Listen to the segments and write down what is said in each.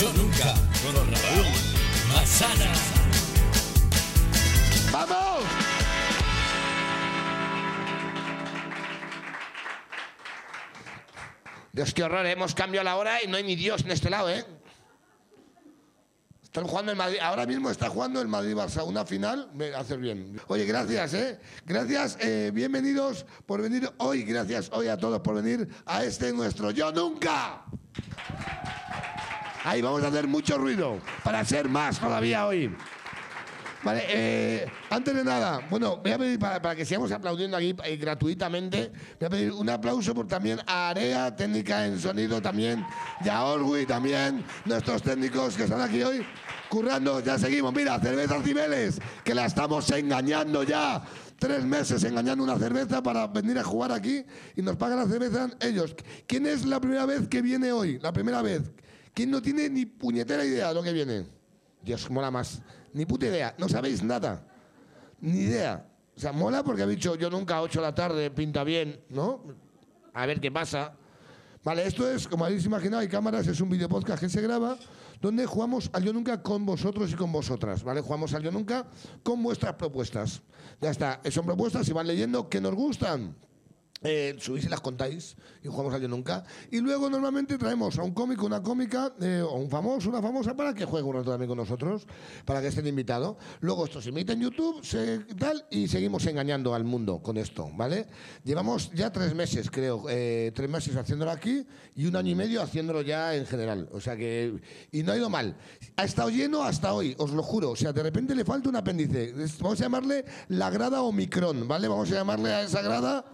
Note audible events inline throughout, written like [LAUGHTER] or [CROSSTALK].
Yo nunca con Raúl Masana. ¡Vamos! Dios, qué horror, ¿eh? hemos cambiado la hora y no hay ni Dios en este lado, ¿eh? Están jugando el Madrid, ahora mismo está jugando el Madrid-Barça, una final, me haces bien. Oye, gracias, ¿eh? Gracias, eh, bienvenidos por venir hoy, gracias hoy a todos por venir a este nuestro Yo Nunca. Ahí vamos a hacer mucho ruido para ser más todavía hoy. Vale, eh, antes de nada, bueno, voy a pedir para, que sigamos aplaudiendo aquí eh, gratuitamente, voy a pedir un aplauso por también a Area, técnica en sonido también, y a también, nuestros técnicos que están aquí hoy currando. Ya seguimos, mira, cervezas Cibeles, que la estamos engañando ya. Tres meses engañando una cerveza para venir a jugar aquí y nos pagan la cerveza ellos. ¿Quién es la primera vez que viene hoy? La primera vez. ¿Quién no tiene ni puñetera idea de lo que viene? Dios, mola más. Ni puta idea, no sabéis nada. Ni idea. O sea, mola porque ha dicho yo nunca a 8 de la tarde, pinta bien, ¿no? A ver qué pasa. Vale, esto es, como habéis imaginado, hay cámaras, es un video podcast que se graba, donde jugamos al Yo Nunca con vosotros y con vosotras, ¿vale? Jugamos al Yo Nunca con vuestras propuestas. Ya está, son propuestas y van leyendo que nos gustan. Eh, subís y las contáis y jugamos al Yo Nunca. Y luego normalmente traemos a un cómico, una cómica, eh, o un famoso, una famosa, para que juegue un rato también con nosotros, para que estén invitados. Luego esto se emite en YouTube, se, tal, y seguimos engañando al mundo con esto, ¿vale? Llevamos ya tres meses, creo, eh, tres meses haciéndolo aquí y un año y medio haciéndolo ya en general. O sea que, y no ha ido mal. Ha estado lleno hasta hoy, os lo juro. O sea, de repente le falta un apéndice. Vamos a llamarle la grada Omicron, ¿vale? Vamos a llamarle a esa grada.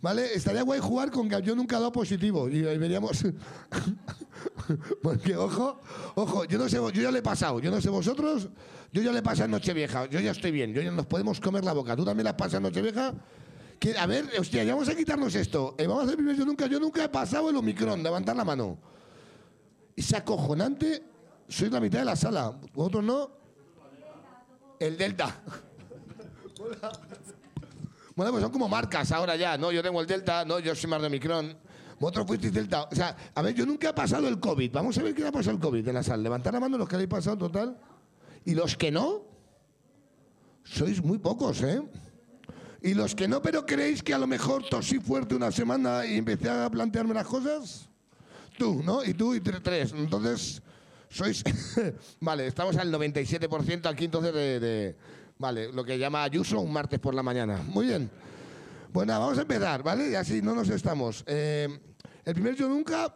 ¿Vale? Estaría guay jugar con que yo nunca he dado positivo. Y ahí veríamos. [LAUGHS] Porque, ojo, ojo, yo no sé, yo ya le he pasado. Yo no sé vosotros, yo ya le he pasado en Nochevieja. Yo ya estoy bien, yo ya nos podemos comer la boca. ¿Tú también la pasado en Nochevieja? Que, a ver, hostia, ya vamos a quitarnos esto. Eh, vamos a hacer primero yo nunca, yo nunca he pasado el Omicron, levantar la mano. Es acojonante, sois la mitad de la sala. ¿Vosotros no? El Delta. [LAUGHS] Bueno, pues son como marcas ahora ya, ¿no? Yo tengo el Delta, no, yo soy más de Omicron. Vosotros fuisteis Delta. O sea, a ver, yo nunca he pasado el COVID. Vamos a ver quién ha pasado el COVID en la sala. Levantar la mano los que habéis pasado total. Y los que no, sois muy pocos, ¿eh? Y los que no, pero creéis que a lo mejor tosí fuerte una semana y empecé a plantearme las cosas. Tú, ¿no? Y tú y tre- tres. Entonces, sois... [LAUGHS] vale, estamos al 97% aquí entonces de- Vale, lo que llama Ayuso un martes por la mañana. Muy bien. Bueno, vamos a empezar, ¿vale? Y así no nos estamos. Eh, el primer yo nunca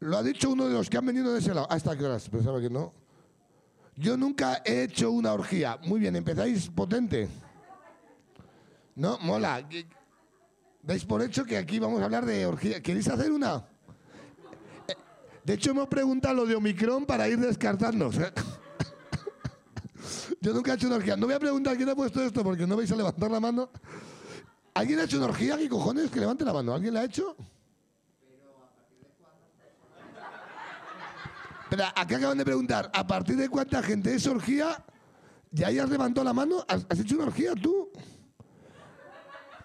lo ha dicho uno de los que han venido de ese lado. ¿Hasta qué horas? Pensaba que no. Yo nunca he hecho una orgía. Muy bien, empezáis potente. No, mola. Dais por hecho que aquí vamos a hablar de orgía. ¿Queréis hacer una? Eh, De hecho, hemos preguntado lo de Omicron para ir descartando. [LAUGHS] [LAUGHS] Yo nunca he hecho una orgía. No voy a preguntar quién ha puesto esto porque no vais a levantar la mano. ¿Alguien ha hecho una orgía? ¿Qué cojones? Que levante la mano. ¿Alguien la ha hecho? Pero acá acaban de preguntar, ¿a partir de cuánta gente es orgía? ¿Ya hayas levantado la mano? ¿Has, hecho una orgía tú?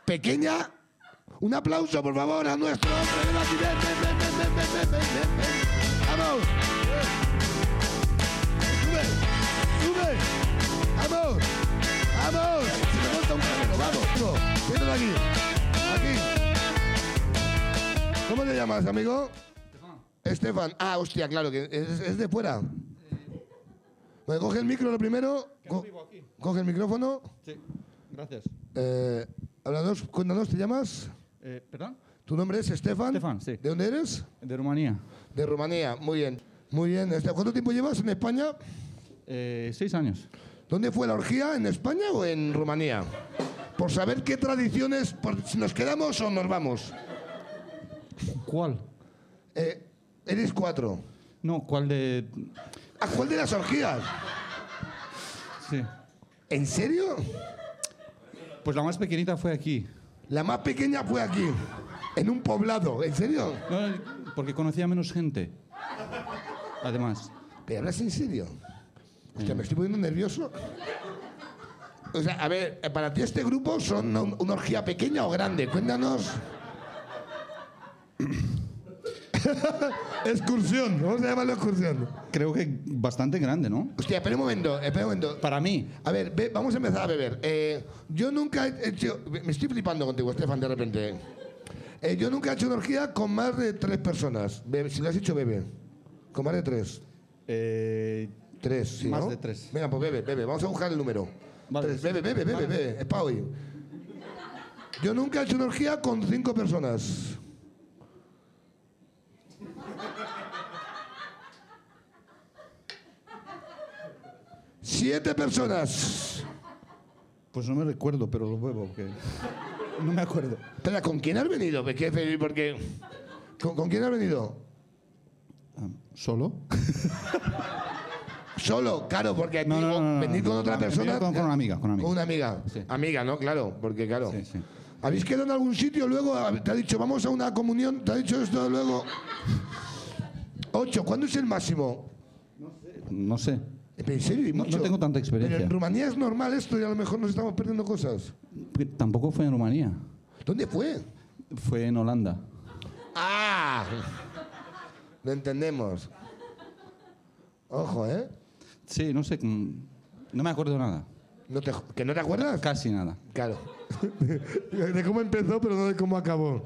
Pequeña. Un aplauso, por favor, a nuestro ven, ¡Vamos! ¡Vamos! Se me monta un camino, vamos. Siéntate aquí. Aquí. ¿Cómo te llamas, amigo? Estefan. Ah, hostia, claro, que es, es de fuera. Bueno, coge el micro lo primero. Co- coge el micrófono. Sí, gracias. Eh, háblanos, cuéntanos, ¿te llamas? Eh, ¿Perdón? ¿Tu nombre es Estefan? Estefan, sí. ¿De dónde eres? De Rumanía. De Rumanía. Muy bien. Muy bien. ¿Cuánto tiempo llevas en España? Eh, seis años. ¿Dónde fue la orgía? ¿En España o en Rumanía? Por saber qué tradiciones, por si nos quedamos o nos vamos. ¿Cuál? Eh, eres cuatro. No, ¿cuál de...? ¿A cuál de las orgías? Sí. ¿En serio? Pues la más pequeñita fue aquí. La más pequeña fue aquí, en un poblado. ¿En serio? No, porque conocía menos gente. Además. ¿Pero hablas en serio? Hostia, me estoy poniendo nervioso. O sea, a ver, eh, para ti este grupo son un- una orgía pequeña o grande. Cuéntanos. [LAUGHS] excursión, vamos a llamarlo excursión. Creo que bastante grande, ¿no? Hostia, espera un momento, espera un momento. Para mí. A ver, ve- vamos a empezar a beber. Eh, yo nunca he hecho. Me estoy flipando contigo, Estefan, de repente. Eh, yo nunca he hecho una orgía con más de tres personas. Bebe- si lo has hecho, bebe. Con más de tres. Eh, Tres, sí. Más ¿no? de tres. Venga, pues bebe, bebe. Vamos a buscar el número. Vale. Tres. Bebe, bebe, bebe, bebe. Es para hoy. Yo nunca he hecho una orgía con cinco personas. Siete personas. pues no me recuerdo, pero lo bebo. que No me acuerdo. Espera, ¿con quién has venido? Porque, porque ¿con, con quién has venido? Ah, ¿Solo? [LAUGHS] Solo, claro, porque No, no, no, no, venir no, con no, otra no, persona. con- con una amiga, con una amiga. Con una amiga. Sí. Amiga, ¿no? Claro, porque claro. Sí, sí. ¿Habéis quedado en algún sitio luego? ¿Te ha dicho, vamos a una comunión? ¿Te ha dicho esto luego? Ocho, ¿cuándo es el máximo? No sé. ¿En serio? ¿Y No- mucho? no tengo tanta Pero experiencia. en Rumanía es normal esto y a lo mejor nos estamos perdiendo cosas. Porque Tampoco fue en Rumanía. ¿Dónde fue? Fue en Holanda. ¡Ah! Lo entendemos. Ojo, ¿eh? Sí, no sé. mm, No me acuerdo nada. No te- ¿Que no te acuerdas? Casi nada. Claro. [LAUGHS] de cómo empezó, pero no de cómo acabó.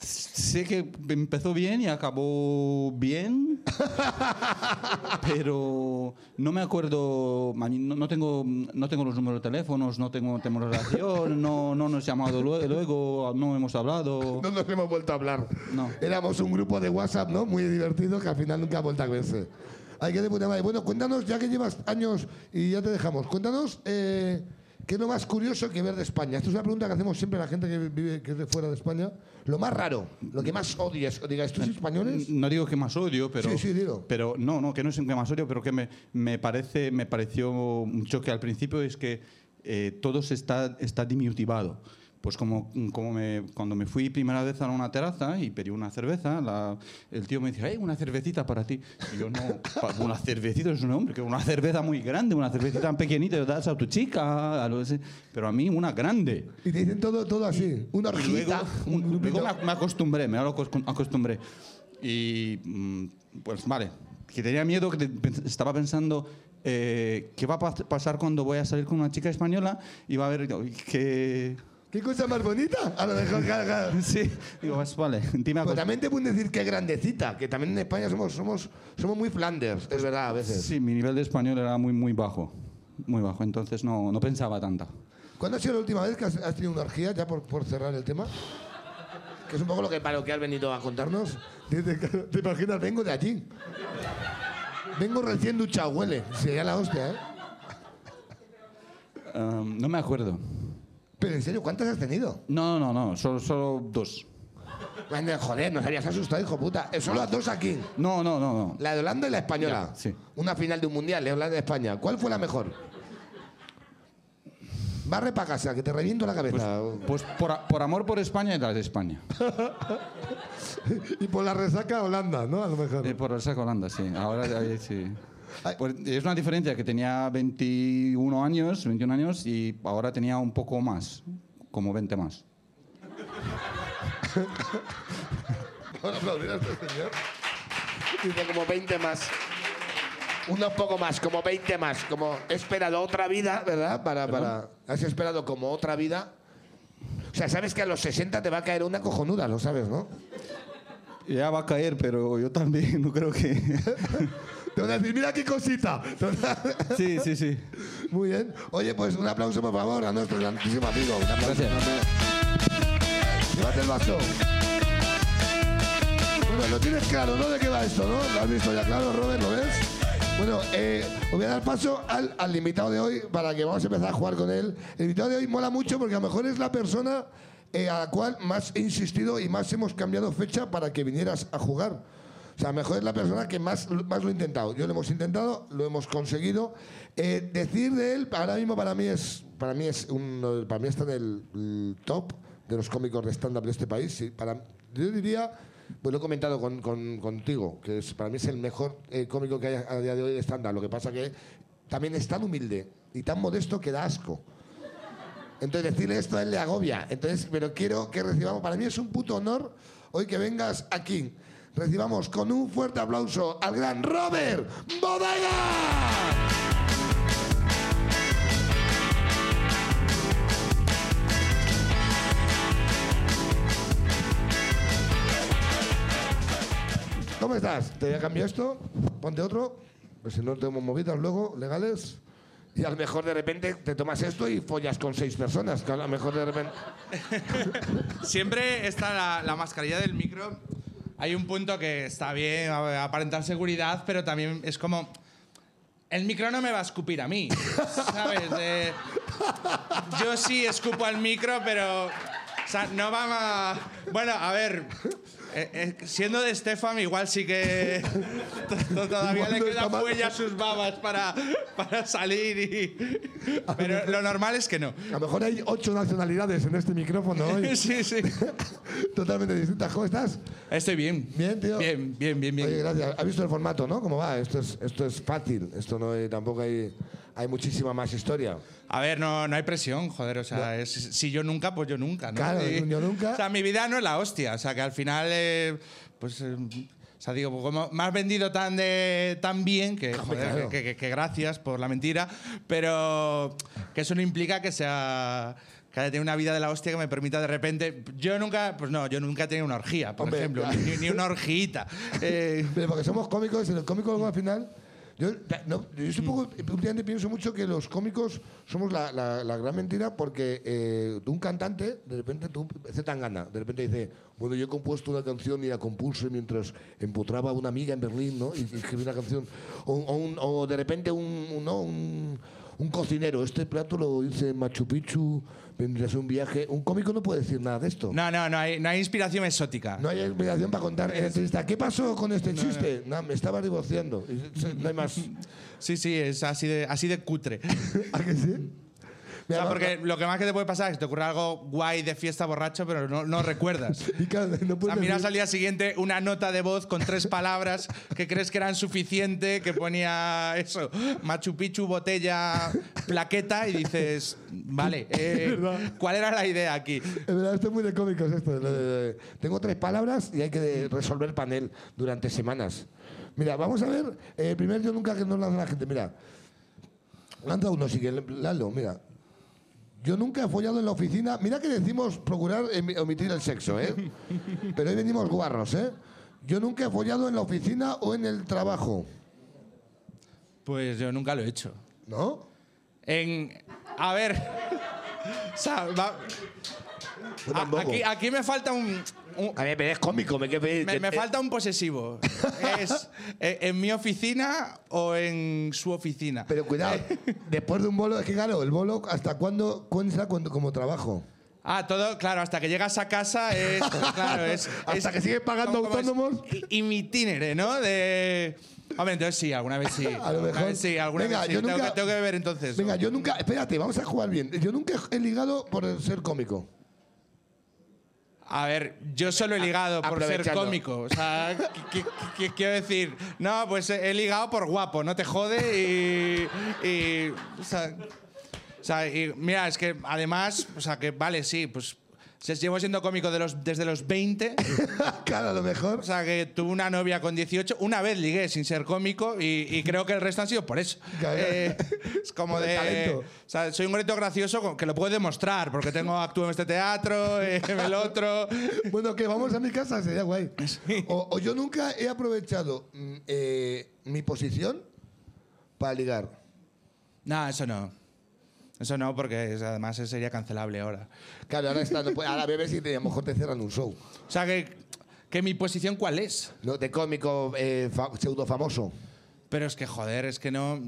Sé que empezó bien y acabó bien, [LAUGHS] pero no me acuerdo, no, no tengo, no tengo los números de teléfonos, no tengo, tenemos relación, no, no nos hemos llamado luego, luego, no hemos hablado. No nos hemos vuelto a hablar. No. Éramos un grupo de WhatsApp, ¿no? Muy divertido que al final nunca ha vuelto a verse. Hay que de puta madre. Bueno, cuéntanos, ya que llevas años y ya te dejamos, cuéntanos eh, qué es lo más curioso que ver de España. Esta es una pregunta que hacemos siempre a la gente que vive que es de fuera de España. Lo más raro, lo que más odies. O digas, ¿estos españoles? No digo que más odio, pero, Sí, sí, dilo. pero no, no, que no es que más odio, pero que me, me parece, me pareció un choque al principio es que eh, todo se está, está diminutivado. Pues como, como me, cuando me fui primera vez a una terraza y pedí una cerveza, la- el tío me dice, "Hey, una cervecita para ti. Y yo no, "Pa- una cervecita es un hombre, que una cerveza muy grande, una cervecita tan pequeñita, das a tu chica, a lo ese". pero a mí una grande. Y te dicen todo, todo así. Una Y luego, un me, me acostumbré, me acos- acostumbré. Y mm, pues vale, que tenía miedo, que estaba pensando eh, qué va a pas- pasar cuando voy a salir con una chica española y va a ver que... ¿Qué cosa más bonita? A lo mejor, claro, claro. [LAUGHS] Sí, digo, pues, vale, dime Pues también te pueden decir que grandecita, que también en España somos, somos, somos muy Flanders, es verdad, a veces. Sí, mi nivel de español era muy, muy bajo, muy bajo, entonces no, no pensaba tanto. ¿Cuándo ha sido la última vez que has, has tenido una orgía, ya por, por cerrar el tema? Que es un poco lo que, para lo que has venido a contarnos. Dice, ¿Te imaginas? Vengo de allí. Vengo recién duchado, huele. Sería la hostia, ¿eh? Um, no me acuerdo. Pero en serio, ¿cuántas has tenido? No, no, no, solo, solo dos. Ande, Joder, nos habías asustado, hijo puta. Eh, Solo las dos aquí. No, no, no, no. La de Holanda y la española. Ya, sí. Una final de un mundial, de Holanda y España. ¿Cuál fue la mejor? Barre para casa, que te reviento la cabeza. Pues por, a- por amor por España y las de España. [LAUGHS] y por la resaca Holanda, ¿no? A lo mejor. Eh, por el saco Holanda, sí. Ahora sí. Pues es una diferencia que tenía 21 años, 21 años y ahora tenía un poco más, como 20 más. Vamos a aplaudir a este señor. Dice como 20 más. Unos poco más, como 20 más. Como he esperado otra vida, ¿verdad? Para, para. Has esperado como otra vida. O sea, sabes que a los 60 te va a caer una cojonuda, lo sabes, ¿no? Ya va a caer, pero yo también [LAUGHS] no creo que... Te van a decir, mira qué cosita. sí, sí, sí. Muy bien. Oye, pues un aplauso, por favor, a nuestro grandísimo amigo. Un aplauso. Gracias. Llévate el vaso. Bueno, lo tienes claro, ¿no? ¿De qué va esto, no? ¿Lo has visto ya claro, Robert? ¿Lo ves? Bueno, eh, os voy a dar paso al, al invitado de hoy para que vamos a empezar a jugar con él. El invitado de hoy mola mucho porque a lo mejor es la persona eh, a la cual más he insistido y más hemos cambiado fecha para que vinieras a jugar. O sea, a mejor es la persona que más, más lo ha intentado. Yo lo hemos intentado, lo hemos conseguido. Eh, decir de él, ahora mismo para mí es, para mí es para mí está en el, el top de los cómicos de stand-up de este país. Sí, para, yo diría, pues lo he comentado con, con- contigo, que es, para mí es el mejor eh, cómico que hay a día de hoy de stand-up. Lo que pasa que también es tan humilde y tan modesto que da asco. Entonces decirle esto a él le agobia. Entonces, pero quiero que recibamos, para mí es un puto honor hoy que vengas aquí. Recibamos con un fuerte aplauso al gran Robert Bodega. ¿Cómo estás? ¿Te voy a cambiar esto? Ponte otro. Pues si no tenemos movidas luego, legales. Y a lo mejor de repente te tomas esto y follas con seis personas. Que a lo mejor de repente. [LAUGHS] Siempre está la, la mascarilla del micro. Hay un punto que está bien, aparentar seguridad, pero también es como. El micro no me va a escupir a mí, ¿sabes? Eh, yo sí escupo al micro, pero. O sea, no vamos a. Bueno, a ver. Eh, eh, siendo de Stefan, igual sí que to- todavía le queda fuella a sus babas para, para salir y. Pero lo normal es que no. A lo mejor hay ocho nacionalidades en este micrófono hoy. [LAUGHS] Sí, sí. [LAUGHS] Totalmente distintas. ¿Cómo estás? Estoy bien. Bien, tío. Bien, bien, bien, bien. Oye, gracias. ¿Has visto el formato, no? ¿Cómo va? Esto es, esto es fácil. Esto no hay, tampoco hay, hay muchísima más historia. A ver, no, no hay presión, joder. O sea, es- si yo nunca, pues yo nunca, ¿no? Claro, Y- yo nunca. O sea, mi vida no es la hostia. O sea, que al final, eh, pues. eh, o sea, digo, pues como me has vendido tan, de, tan bien que, joder, claro. que, que- que gracias por la mentira, pero que eso no implica que sea que haya tenido una vida de la hostia que me permita de repente. Yo nunca, pues no, yo nunca he tenido una orgía, por Hombre, ejemplo, ni, ni una orgíita. [LAUGHS] Eh, Pero porque somos cómicos, y el cómico luego al final. Yo, no, yo estoy poco, últimamente pienso mucho que los cómicos somos la, la- la gran mentira porque eh, un cantante, de repente, tú, hace tan gana, de repente dice, bueno, yo he compuesto una canción y la compuse mientras empotraba a una amiga en Berlín, ¿no? Y, y escribí una canción. O, o un- o de repente un, un- ¿no? un, un cocinero, este plato lo hice en Machu Picchu, vendría a ser un viaje. Un cómico no puede decir nada de esto. no, no, no hay, no hay inspiración exótica. No hay explicación para contar en entrevista. ¿Qué pasó con este chiste? No, me estaba divorciando. No hay más. Sí, sí, es así de, así de cutre. [LAUGHS] ¿A que sí? O sea, porque lo que más que te puede pasar es que te ocurre algo guay de fiesta borracho, pero no, no recuerdas. [LAUGHS] y claro, no O sea, miras al día siguiente una nota de voz con tres palabras que crees que eran suficiente, que ponía eso, Machu Picchu, botella, plaqueta, y dices, vale, [LAUGHS] eh. ¿cuál era la idea aquí? Es verdad, esto es muy de cómicos esto. Tengo tres palabras y hay que resolver panel durante semanas. Mira, vamos a ver. eh, primero yo nunca que no lanza la gente. Mira, lanza uno, sigue, Lalo, mira. Yo nunca he follado en la oficina. Mira que decimos procurar emi- omitir el sexo, ¿eh? [LAUGHS] Pero hoy venimos guarros, ¿eh? Yo nunca he follado en la oficina o en el trabajo, Pues yo nunca lo he hecho. ¿no? En, a ver, [LAUGHS] o sea, va- Yo tampoco. aquí, aquí me falta un- un, A ver, pero es cómico, me, que- Me, me eh, falta un posesivo. [LAUGHS] ¿Es eh, en mi oficina o en su oficina? Pero cuidado, [LAUGHS] después de un bolo, es que claro, el bolo, ¿hasta cuándo cuenta cuando, como trabajo? Ah, todo, claro, hasta que llegas a casa es. [LAUGHS] Claro, es. Hasta que sigues pagando como- como es autónomos. ¿no? De. Hombre, entonces sí, alguna vez sí. A lo Alguna mejor. vez sí, alguna Venga, vez sí. yo Tengo, nunca- que, tengo que beber entonces. Venga, yo nunca, espérate, vamos a jugar bien. Yo nunca he ligado por ser cómico. A ver, yo solo he ligado por ser cómico. O sea, ¿qué, quiero decir? No, pues he ligado por guapo, no te jode y. y o sea, o sea, y mira, es que además, o sea, que vale, sí, pues. Se- Llevo siendo cómico de los, desde los 20. [LAUGHS] claro, a lo mejor. O sea, que tuve una novia con 18. Una vez ligué sin ser cómico y, y creo que el resto han sido por eso. Eh, es como de. talento. O sea, soy un grito gracioso que lo puedo demostrar porque tengo actúo en este teatro, [LAUGHS] eh, en el otro. Bueno, que vamos a mi casa, sería guay. O, o yo nunca he aprovechado mm, eh, mi posición para ligar. No, eso no. Eso no, porque es- además sería cancelable ahora. Claro, ahora está, no puede- ahora bebes y te- a lo mejor te cierran un show. O sea, que, que mi posición cuál es. No, de cómico eh, fa- pseudo famoso. Pero es que, joder, es que no.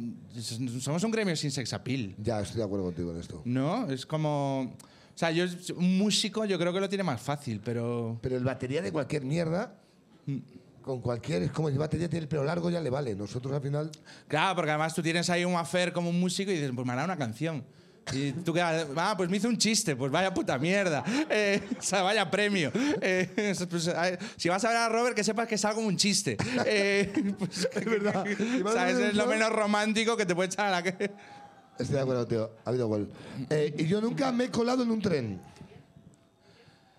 Somos un gremio sin sex appeal. Ya, estoy de acuerdo contigo en esto. ¿No? Es como. O sea, yo, un músico yo creo que lo tiene más fácil, pero. Pero el batería de cualquier mierda, con cualquier, es como el batería tiene el pelo largo, ya le vale. Nosotros al final. Claro, porque además tú tienes ahí un affair como un músico y dices, pues me hará una canción. Y tú quedas, ah, pues me hizo un chiste, pues vaya puta mierda. Eh, o sea, vaya premio. Eh, pues, eh, si vas a ver a Robert, que sepas que es algo un chiste. Eh, pues, [LAUGHS] verdad. Si vas a ¿sabes? ver Es lo menos romántico que te puede echar a la que. Estoy de acuerdo, tío. Ha habido gol. Eh, y yo nunca me he colado en un tren.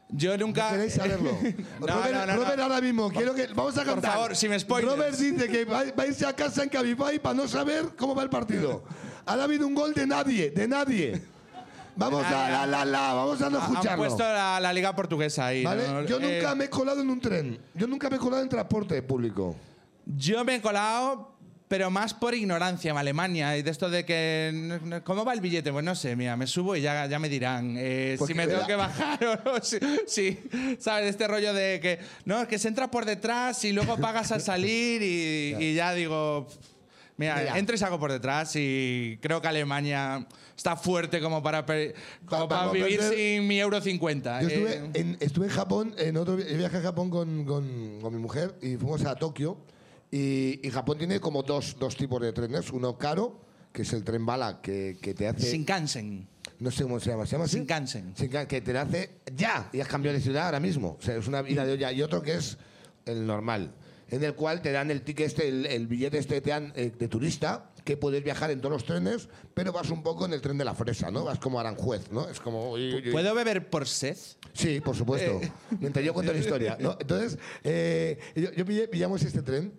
Yo nunca. ¿Queréis saberlo? No, [LAUGHS] Robert, no, no, Robert, no. ahora mismo, quiero que. Vamos a Por cantar. favor, sin spoilers. Robert dice que va, va a irse a casa en Cabify para no saber cómo va el partido. [LAUGHS] Ha habido un gol de nadie, de nadie. Vamos a la, la, la, vamos a no Ha- Han escucharlo. puesto la, la liga portuguesa ahí. ¿Vale? ¿no? Yo Eh, nunca me he colado en un tren. Yo nunca me he colado en transporte público. Yo me he colado, pero más por ignorancia en Alemania. Y de esto de que. ¿Cómo va el billete? Pues no sé, mira, me subo y ya, ya me dirán eh, Porque si me tengo que bajar [LAUGHS] o no. Sí. ¿sabes? Este rollo de que. No, que se entra por detrás y luego pagas al salir y, [LAUGHS] y ya digo. Mira, Mira. entro y salgo por detrás y creo que Alemania está fuerte como para, como vivir sin mi euro 50. Yo Eh, estuve en, estuve en Japón, en otro vi- viaje a Japón con, con- con mi mujer y fuimos a Tokio. Y, y Japón tiene como dos, dos tipos de trenes. Uno caro, que es el tren bala, que, que te hace. Shinkansen. no sé cómo se llama. ¿Se llama así? Shinkansen. Shinkan- que te hace ya y has cambiado de ciudad ahora mismo. O sea, es una vida de olla. Y otro que es el normal, en el cual te dan el ticket este, el, el billete este te dan eh, de turista, que puedes viajar en todos los trenes, pero vas un poco en el tren de la fresa, ¿no? Vas como Aranjuez, ¿no? Es como... ¿Puedo beber por sed? Sí, por supuesto. Mientras yo cuento la historia. ¿no? Entonces, eh, yo, yo pillé- pillamos este tren,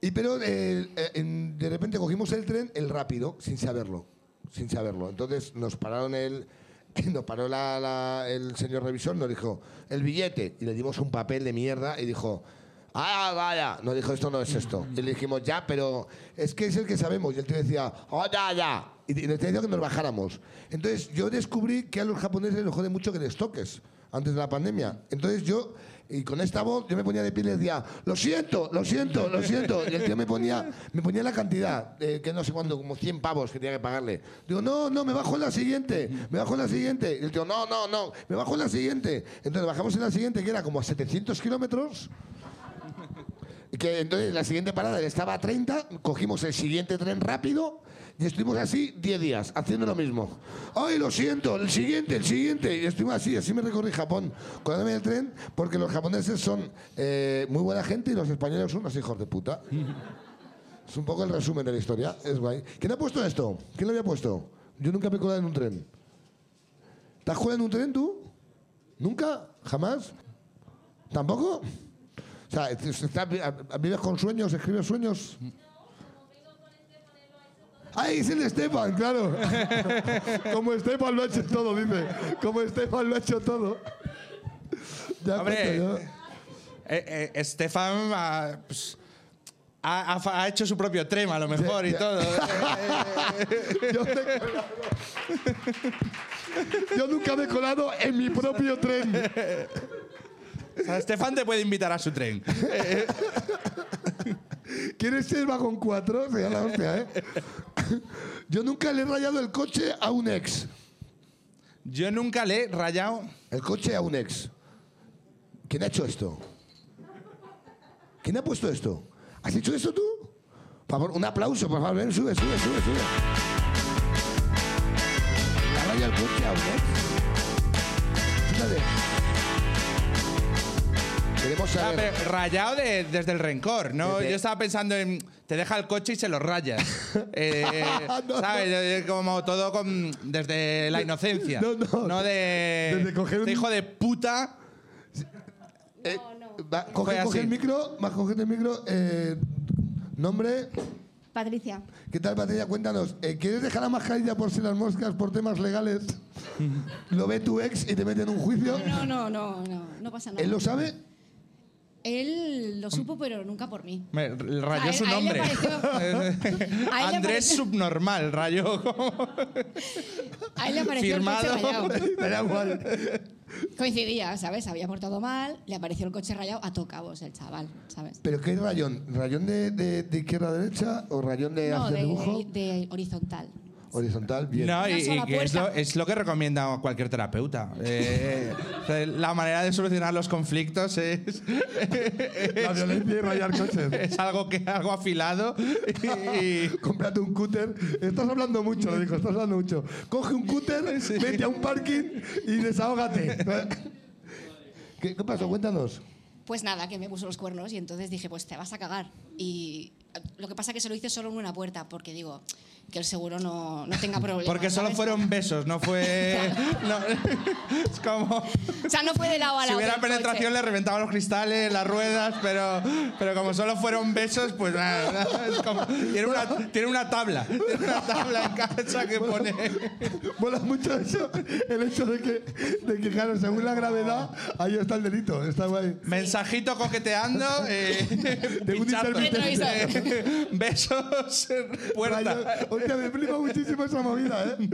y pero eh, eh, en- de repente cogimos el tren, el rápido, sin saberlo. Sin saberlo. Entonces nos pararon el. [LAUGHS] Nos paró la- la- el señor revisor, nos dijo el billete y le dimos un papel de mierda y dijo. Ah, vaya. Nos dijo, esto no es esto. Y le dijimos, ya, pero es que es el que sabemos. Y el tío decía, oh, ya, ya. Y nos decía que nos bajáramos. Entonces yo descubrí que a los japoneses les jode mucho que les toques antes de la pandemia. Entonces yo, y con esta voz, yo me ponía de pie y le decía, lo siento, lo siento, lo siento. Y el tío me ponía, me ponía la cantidad, eh, que no sé cuándo, como 100 pavos que tenía que pagarle. Digo, no, no, me bajo en la siguiente, me bajo en la siguiente. Y el tío, no, no, no, me bajo en la siguiente. Entonces bajamos en la siguiente, que era como a 700 kilómetros. Que entonces la siguiente parada estaba a 30, cogimos el siguiente tren rápido y estuvimos así 10 días haciendo lo mismo. ¡Ay, lo siento! El siguiente, el siguiente. Y estuvimos así, así me recorrí Japón colándome el tren porque los japoneses son eh, muy buena gente y los españoles son unos hijos de puta. [LAUGHS] Es un poco el resumen de la historia. Es guay. ¿Quién ha puesto esto? ¿Quién lo había puesto? Yo nunca me he colado en un tren. ¿Te has colado en un tren tú? ¿Nunca? ¿Jamás? ¿Tampoco? Sea, está- ¿vives con sueños? ¿Escribes sueños? ¡Ay, es el Esteban, claro! [LAUGHS] Como Esteban lo ha hecho todo, dice. Como Esteban lo ha hecho todo. Ya Hombre, yo. Eh, eh, Estefan ah, pues, ha, ha- ha hecho su propio tren a lo mejor y todo. [LAUGHS] Yo, me. Yo nunca me he colado en mi propio tren. O sea, Estefan te puede invitar a su tren. [LAUGHS] ¿Quieres ser vagón 4? Sería la hostia, ¿eh? Yo nunca le he rayado el coche a un ex. Yo nunca le he rayado. El coche a un ex. ¿Quién ha hecho esto? ¿Quién ha puesto esto? ¿Has hecho esto tú? Por favor, un aplauso, por favor. Ven, sube, sube, sube, sube. ¿Le ha rayado el coche a un ex? Fíjate. Ah, rayado de- desde el rencor, ¿no? Desde- Yo estaba pensando en. Te deja el coche y se lo rayas. [LAUGHS] Eh, No, ¿Sabes? Eh, Como todo con, desde la inocencia. No, no. de. Desde coger un- este hijo de puta. Eh, va, coge, Fue coge así. el micro, va, coge el micro. eh, nombre. Patricia. ¿Qué tal, Patricia? Cuéntanos. eh, ¿Quieres dejar la mascarilla por si las moscas por temas legales? [LAUGHS] ¿Lo ve tu ex y te mete en un juicio? No, no, no, no, no pasa nada. ¿Él lo sabe? Él lo supo, pero nunca por mí. Me rayó A él- su a él le nombre. pareció- [LAUGHS] a él le Andrés pareció- Subnormal, rayó. A él le apareció Firmado. el coche rayado. [LAUGHS] Coincidía, ¿sabes? Había portado mal, le apareció el coche rayado a tocabos el chaval, ¿sabes? ¿Pero qué rayón? ¿Rayón de, de- de izquierda a derecha o rayón de No, de, dibujo? de horizontal. Horizontal, bien. No, y, que es lo, es lo que recomienda cualquier terapeuta. Eh, sea, la manera de solucionar los conflictos es, La violencia y rayar coches. es algo, que, algo afilado y, Cómprate un cúter. Estás hablando mucho, lo dijo, estás hablando mucho. Coge un cúter, vete a un parking y desahógate. ¿Qué, qué pasó? Cuéntanos. Pues nada, que me puso los cuernos y entonces dije, pues te vas a cagar. Y lo que pasa es que se lo hice solo en una puerta, porque digo, que el seguro no, no tenga problemas. Porque solo ¿sabes? fueron besos, no fue. [LAUGHS] no, es como. O sea, no fue de lado a Si lado. hubiera del penetración coche. le reventaba los cristales, las ruedas, pero, pero como solo fueron besos, pues nada. [LAUGHS] nada, es como- tiene, una, tiene una tabla. Tiene una tabla en casa que pone. [LAUGHS] Mola mucho eso, el hecho de que, de que, claro, según la gravedad, ahí está el delito. Está guay. Mensajito coqueteando, eh, De un besos, puerta. Rayo- Hostia, me flipa muchísimo esa movida, ¿eh?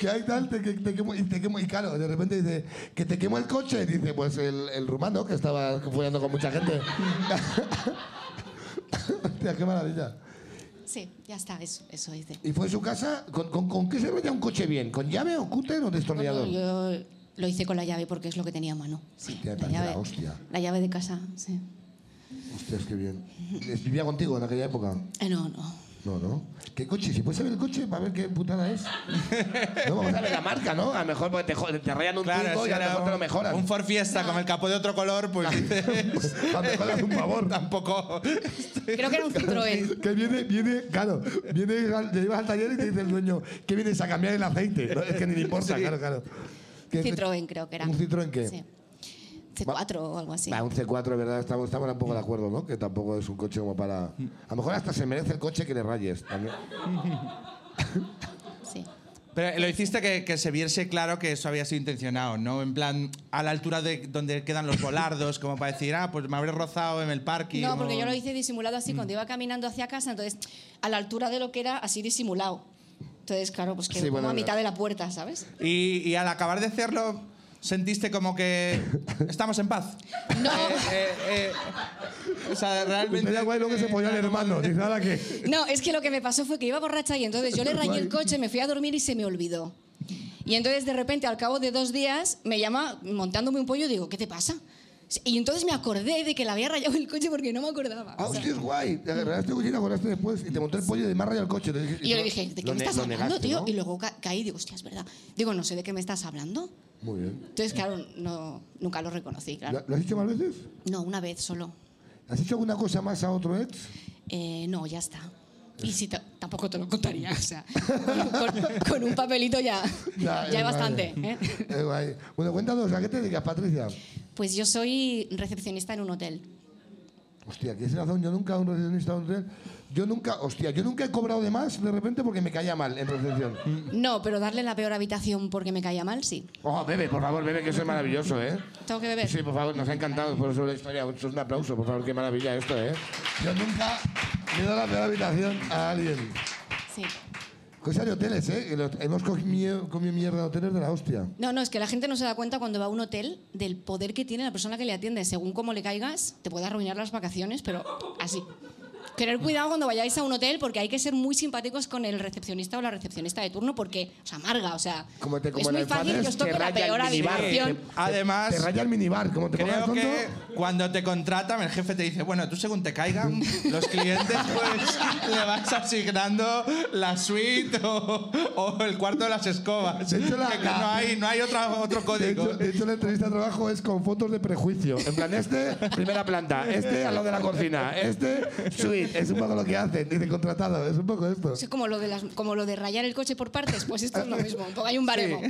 Que hay tal, te, que te quemo, y te quemo, y claro, de repente dice, que te quemo el coche, dice, pues el, el rumano, que estaba follando con mucha gente. Hostia, qué maravilla. Sí, ya está, eso, eso hice. ¿Y fue en su casa? ¿Con, con, con qué se raya un coche bien? ¿con llave o cúter o destornillador? Bueno, yo lo hice con la llave porque es lo que tenía a mano. Sí, Hostia, la, llave, la hostia. la llave de casa, sí. Hostias, qué bien. ¿Vivía contigo en aquella época? Eh, no, no. No, no. ¿Qué coche? Si puedes saber el coche, para ver qué putada es. [LAUGHS] No, vamos a ver la marca, ¿no? A lo mejor porque te, jo- te rayan un Claro, si y a lo era mejor te lo un, mejoran. un Ford Fiesta con el capó de otro color, pues dices. A lo mejor haz un favor. [LAUGHS] Tampoco. [LAUGHS] Creo que era un Citroën. Que viene, viene, claro, viene, al- te llevas al taller y te dice el dueño que vienes a cambiar el aceite. No, es que ni le importa, claro, claro. Que- Citroën creo que era. ¿Un Citroën qué? Sí. C4 o algo así. Va, un C4, de verdad, estamos, estamos un poco de acuerdo, ¿no? Que tampoco es un coche como para... A lo mejor hasta se merece el coche que le rayes. También. Sí. Pero lo hiciste que, que se viese claro que eso había sido intencionado, ¿no? En plan, a la altura de donde quedan los volardos, como para decir, ah, pues me habré rozado en el parking. No, porque o- yo lo hice disimulado Mm. así cuando iba caminando hacia casa, entonces a la altura de lo que era así disimulado. Entonces, claro, pues quedó Sí, como bueno, a mitad de la puerta, ¿sabes? Y, y al acabar de hacerlo, sentiste como que [LAUGHS] estamos en paz. No. Eh, eh, o sea, realmente. Sería guay lo que se ponía el hermano. Dice, nada que... No, es que lo que me pasó fue que iba borracha y entonces yo le rayé el coche, me fui a dormir y se me olvidó. Y entonces de repente al cabo de dos días me llama montándome un pollo y digo, ¿qué te pasa? Y entonces me acordé de que le había rayado el coche porque no me acordaba. Ah, hostia, es guay. Te agarraste coche y te acordaste después y te montó el pollo y me ha rayado el coche. Y yo le dije, ¿de qué me estás hablando, negaste, tío? ¿no? Y luego ca- caí y digo, hostia, es verdad. Digo, no sé de qué me estás hablando. Muy bien. Entonces, claro, no, nunca lo reconocí, claro. ¿Lo, lo has hecho más veces? No, una vez solo. ¿Has hecho alguna cosa más a otro ex? Eh, no, ya está. Y si ta- tampoco te lo contaría, o sea, [LAUGHS] con, un papelito ya, ya, es hay bastante. ¿eh? Es guay. Bueno, cuéntanos, ¿a qué te dedicas, Patricia? Pues yo soy recepcionista en un hotel. Hostia, ¿qué es razón? Yo nunca, un recepcionista de un hotel, yo nunca, hostia, yo nunca he cobrado de más de repente porque me caía mal en recepción. No, pero darle la peor habitación porque me caía mal, sí. Oh, bebe, por favor, bebe, que eso es maravilloso, ¿eh? Tengo que beber. Sí, por favor, nos ha encantado por eso la historia. Eso es un aplauso, por favor, qué maravilla esto, ¿eh? Yo nunca dado la peor habitación a alguien. Sí. Cosa de hoteles, ¿eh? Hemos comido, comido mierda de hoteles de la hostia. No, no, es que la gente no se da cuenta cuando va a un hotel del poder que tiene la persona que le atiende. Según cómo le caigas, te puede arruinar las vacaciones, pero así. Tener cuidado cuando vayáis a un hotel porque hay que ser muy simpáticos con el recepcionista o la recepcionista de turno porque os amarga, o sea, Como te- como es muy el fácil que os toque te la peor habitación. Además, Te raya el minibar, como te creo tonto. que cuando te contratan, el jefe te dice, bueno, tú según te caigan los clientes, pues le vas asignando la suite o, o el cuarto de las escobas. De hecho, la- Que la- no hay, no hay otra, otro De código. hecho, de hecho, la entrevista de trabajo es con fotos de prejuicio. En plan, este, primera planta, este al lado de la cocina, este, suite. Es un poco lo que hacen, dice contratado. Es un poco esto. Es como lo, de las, como lo de rayar el coche por partes, pues esto es lo [LAUGHS] mismo. un poco Hay un baremo.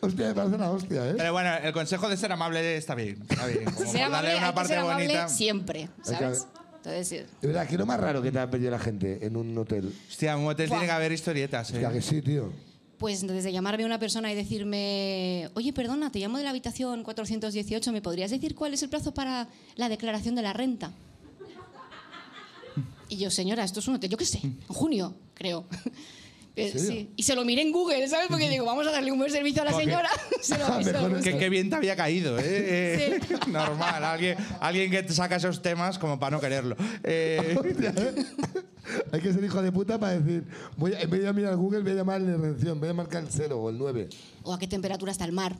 Hostia, me parece la hostia, ¿eh? Pero bueno, el consejo de ser amable está bien. Está bien. Como ser amable, una hay que parte ser amable bonita. siempre, ¿sabes? Entonces, sí. De verdad, ¿qué es lo más raro que te ha pedido la gente en un hotel? Hostia, en un hotel Buah. tiene que haber historietas. ¿eh? Hostia, que sí, tío. Pues desde llamarme a una persona y decirme, oye, perdona, te llamo de la habitación 418, ¿me podrías decir cuál es el plazo para la declaración de la renta? Y yo, señora, esto es un hotel, yo qué sé, en junio, creo. [LAUGHS] Sí. Y se lo miré en Google, ¿sabes? Porque digo, vamos a darle un buen servicio a la señora. [LAUGHS] [LAUGHS] Se lo, Mejor busqué. Que qué bien te había caído, ¿eh? Eh, Normal, alguien, alguien que te saca esos temas como para no quererlo. Eh, ¿eh? Hay que ser hijo de puta para decir, voy a, en vez de mirar Google, voy a llamar la redención, voy a marcar el 0 o el 9. O a qué temperatura está el mar,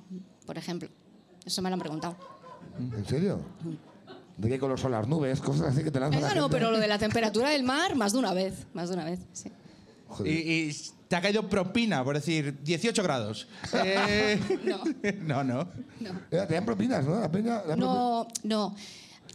por ejemplo. Eso me lo han preguntado. ¿En serio? ¿De qué color son las nubes? [LAUGHS] Cosas así que te lanzan la Eso no, gente. pero lo de la temperatura del mar, más de una vez. Más de una vez, sí. Joder. y, y te ha caído propina, por decir, 18 grados. [LAUGHS] Eh, No. [LAUGHS] no, no. No. Eh, Te dan propinas, ¿no? La peña, la No, no.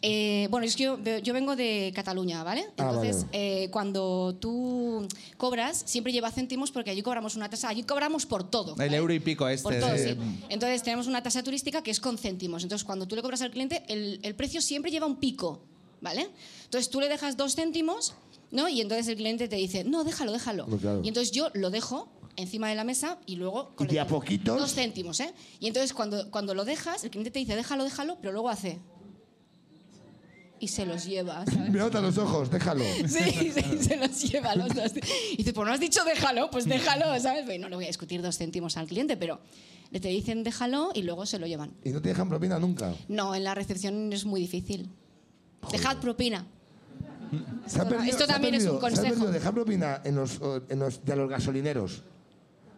Eh, bueno, es que yo, yo vengo de Cataluña, ¿vale? Ah, Entonces, vale. eh, cuando tú cobras, siempre lleva céntimos porque allí cobramos una tasa, allí cobramos por todo. El ¿vale? euro y pico este. Por todo, de- sí. Entonces tenemos una tasa turística que es con céntimos. Entonces cuando tú le cobras al cliente, el, el precio siempre lleva un pico, ¿vale? Entonces tú le dejas dos céntimos, ¿no? Y entonces el cliente te dice, no, déjalo, déjalo. No, claro. Y entonces yo lo dejo encima de la mesa y luego... Y de a el- poquitos- Dos céntimos, ¿eh? Y entonces cuando, cuando lo dejas, el cliente te dice, déjalo, déjalo, pero luego hace... Y se los lleva, [LAUGHS] ¿sabes? Me nota los ojos, déjalo. [LAUGHS] Sí, sí, se los lleva los dos. Y dice, pues no has dicho déjalo, pues déjalo, ¿sabes? No le voy a discutir dos céntimos al cliente, pero le te dicen déjalo y luego se lo llevan. Y no te dejan propina nunca. No, en la recepción es muy difícil. Dejad propina. Esto- perdido- esto también es un perdido- se ha consejo. perdido dejar propina en los, en los, de los gasolineros.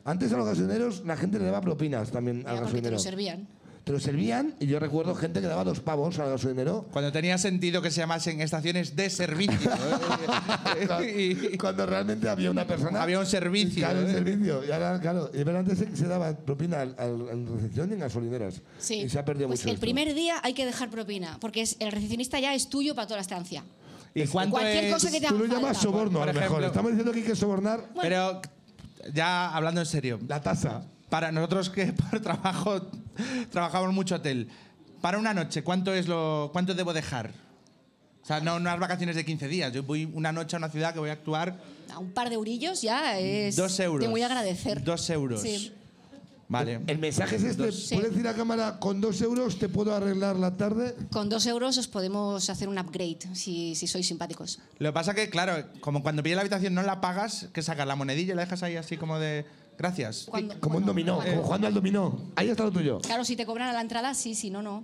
Antes a los gasolineros la gente le daba propinas también al Ya, porque te gasolinero. lo servían. Te lo servían y yo recuerdo gente que daba dos pavos al gasolinero. Cuando tenía sentido que se llamasen estaciones de servicio. ¿eh? [LAUGHS] [LAUGHS] Y- Cuando realmente había una persona. Había un servicio, Claro, un ¿eh? servicio. Y ahora, claro, y pero antes se, se daba propina al, al- en recepción y en gasolineras. Sí. Y se ha perdido pues mucho. el esto. primer día hay que dejar propina, porque es, el recepcionista ya es tuyo para toda la estancia. ¿Y cuánto Cualquier es- cosa que te Tú haga lo llamas falta. soborno, a Por lo mejor. ejemplo- Estamos diciendo que hay que sobornar Pero ya hablando en serio, la tasa. para nosotros que [LAUGHS] por trabajo [LAUGHS] trabajamos mucho hotel, para una noche, ¿cuánto es lo cuánto debo dejar? O sea, no unas vacaciones de 15 días. Yo voy una noche a una ciudad que voy a actuar A un par de eurillos ya es. dos euros. Te voy a agradecer. Dos euros. Sí. Vale. El mensaje es este. Sí. ¿Puedes decir a cámara, con dos euros te puedo arreglar la tarde? Con dos euros os podemos hacer un upgrade si, si sois simpáticos. Lo que pasa que, claro, como cuando pillas la habitación no la pagas, que sacas la monedilla y la dejas ahí así como de gracias. Cuando- Como un cuando- dominó, como jugando al dominó. Ahí está lo tuyo. Claro, si te cobran a la entrada, sí, si no, no.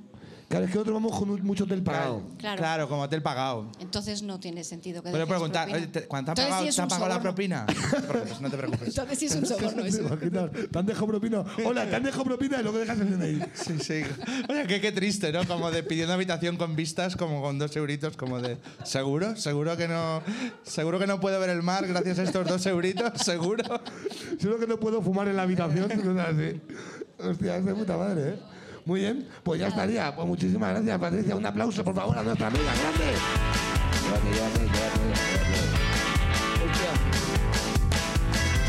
Claro, es que nosotros vamos con mucho hotel pagado. Claro. como hotel pagado. Entonces no tiene sentido que Puedo dejes preguntar, ¿cuánto te ha pagado, sí es te ha un pagado la soborno. propina? No te preocupes, no te preocupes. Entonces sí es un [LAUGHS] soborno ¿Te eso. ¿Te han dejado propina? Hola, te han dejado propina y luego dejas el DNI. Sí, sí. Oye, qué, qué triste, ¿no? Como de pidiendo habitación con vistas, como con dos euritos, como de. ¿Seguro? ¿Seguro que no, seguro que no puedo ver el mar gracias a estos dos euritos? ¿Seguro? Solo que no puedo fumar en la habitación. Hostia, es de puta madre, ¿eh? Muy bien, pues ya estaría. Pues muchísimas gracias, Patricia. Un aplauso, por favor, a nuestra amiga. ¡Grande! Llévate, llévate.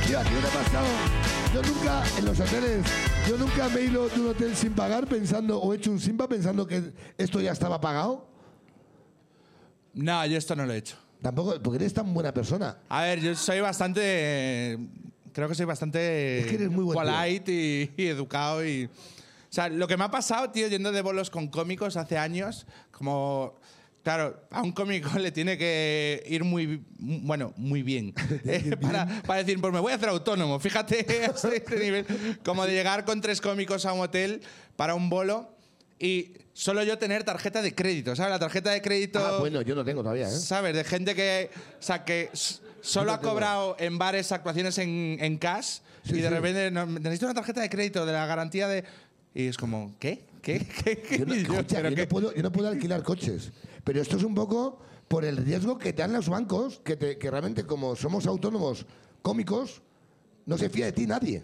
Tío, ¿a ti no te ha pasado? Yo nunca, en los hoteles, yo nunca me he ido de un hotel sin pagar pensando, o he hecho un simpa pensando que esto ya estaba pagado. No, yo esto no lo he hecho. Tampoco, porque eres tan buena persona. A ver, yo soy bastante. Creo que soy bastante. Es que eres muy buen polite y, y educado. Y, sea, lo que me ha pasado, tío, yendo de bolos con cómicos hace años, como. Claro, a un cómico [LAUGHS] le tiene que ir muy, bueno, muy bien. [LAUGHS] Eh, para, para decir, pues me voy a hacer autónomo. Fíjate, [LAUGHS] a este nivel. Como de llegar con tres cómicos a un hotel para un bolo y solo yo tener tarjeta de crédito, ¿sabes? La tarjeta de crédito. Ah, bueno, yo no tengo todavía, ¿eh? ¿Sabes? De gente que, o sea, que solo ha cobrado en bares actuaciones en, en cash Sí, y de sí. repente necesito una tarjeta de crédito de la garantía de... Y es como, ¿qué? ¿Qué? [LAUGHS] ¿Qué? qué? Yo no, Y yo, escucha, ¿pero yo qué? no puedo, yo no puedo alquilar coches. Pero esto es un poco por el riesgo que te dan los bancos, que, te- que realmente como somos autónomos cómicos, no se fía de ti nadie.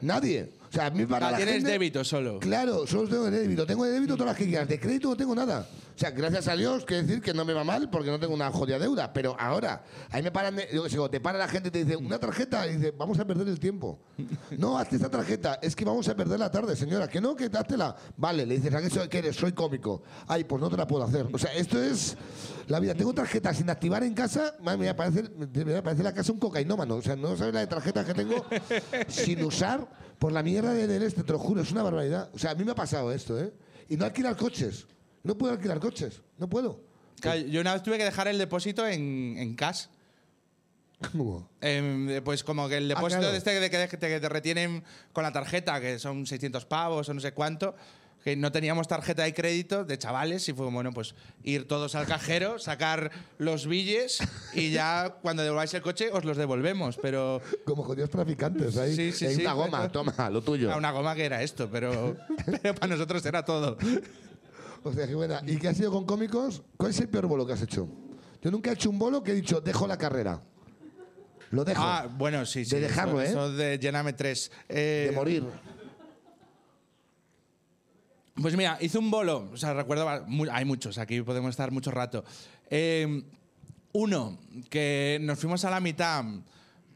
Nadie. O sea, a mí para Ah, la tienes gente- débito solo. Claro, solo tengo de débito. Tengo de débito todas las que quieras. De crédito no tengo nada. O sea, gracias a Dios, quiero decir que no me va mal porque no tengo una jodida deuda. Pero ahora, ahí me paran, de- yo qué sé, o te para la gente y te dice, una tarjeta, y dice, vamos a perder el tiempo. [LAUGHS] No, hazte esta tarjeta, es que vamos a perder la tarde, señora. Que no, que háztela. Vale, le dices, ¿a qué, eres? Soy cómico. Ay, pues no te la puedo hacer. O sea, esto es la vida. Tengo tarjeta sin activar en casa, madre mía, parece, me parece la casa un cocainómano. O sea, no sabes la de tarjetas que tengo [LAUGHS] sin usar por la mierda de- del este, te lo juro, es una barbaridad. O sea, a mí me ha pasado esto, ¿eh? Y no alquilar coches. No puedo alquilar coches. No puedo. Claro, yo una vez tuve que dejar el depósito en, en cash. ¿Cómo? Em, pues como que el depósito claro. de este que te, que te retienen con la tarjeta, que son 600 pavos o no sé cuánto, que no teníamos tarjeta de crédito de chavales y fue bueno, pues ir todos al cajero, [LAUGHS] sacar los billes y ya cuando devolváis el coche os los devolvemos, pero Como jodidos traficantes ahí. Sí, sí, en sí, una goma, pero- toma, lo tuyo. a una goma que era esto, pero, [LAUGHS] pero para nosotros era todo. O sea, qué buena. ¿Y qué has sido con cómicos? ¿Cuál es el peor bolo que has hecho? Yo nunca he hecho un bolo que he dicho, dejo la carrera. Lo dejo. Ah, bueno, sí, sí. De dejarlo, eso, ¿eh? Eso de lléname tres. Eh, de morir. Pues mira, hice un bolo, o sea, recuerdo, hay muchos, aquí podemos estar mucho rato. Eh, uno, que nos fuimos a la mitad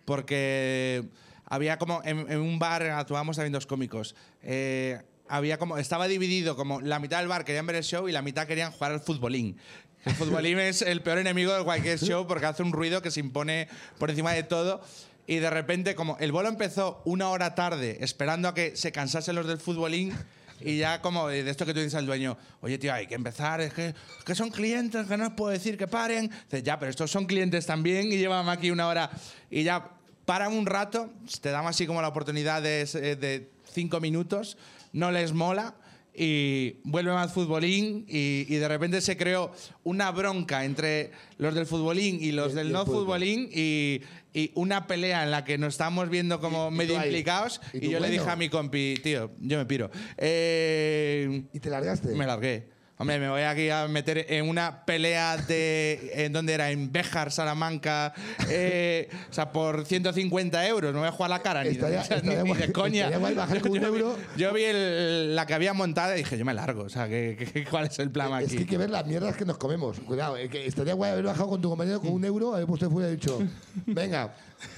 porque había como, en, en un bar actuábamos también dos cómicos. Eh, había como, estaba dividido como la mitad del bar querían ver el show y la mitad querían jugar al futbolín. El futbolín [LAUGHS] es el peor enemigo de cualquier show porque hace un ruido que se impone por encima de todo. Y de repente, como el bolo empezó una hora tarde, esperando a que se cansasen los del futbolín, y ya como de esto que tú dices al dueño, oye tío, hay que empezar, es que, es que son clientes, que no os puedo decir que paren. Dices, ya, pero estos son clientes también y llevan aquí una hora. Y ya paran un rato, te dan así como la oportunidad de, de cinco minutos, no les mola y vuelve más futbolín y, y de repente se creó una bronca entre los del futbolín y los del no futbolín y, y una pelea en la que nos estábamos viendo como Y- medio implicados Y yo le dije a mi compi, tío, yo me piro. Eh, ¿Y te largaste? me largué. Hombre, me voy aquí a meter en una pelea de. ¿En dónde era? En Béjar, Salamanca. eh, o sea, por 150 euros. No voy a jugar la cara ni, Estaría- [LAUGHS] o sea, ni- estaría ni de coña. estaría bajar con un [LAUGHS] yo, vi- euro. yo vi el- la que había montada y dije, yo me largo. O sea, ¿qué, qué- cuál es el plan Es aquí? que hay que ver las mierdas que nos comemos. Cuidado, eh, que estaría guay haber bajado con tu compañero con un euro, haber puesto fuera y dicho, venga,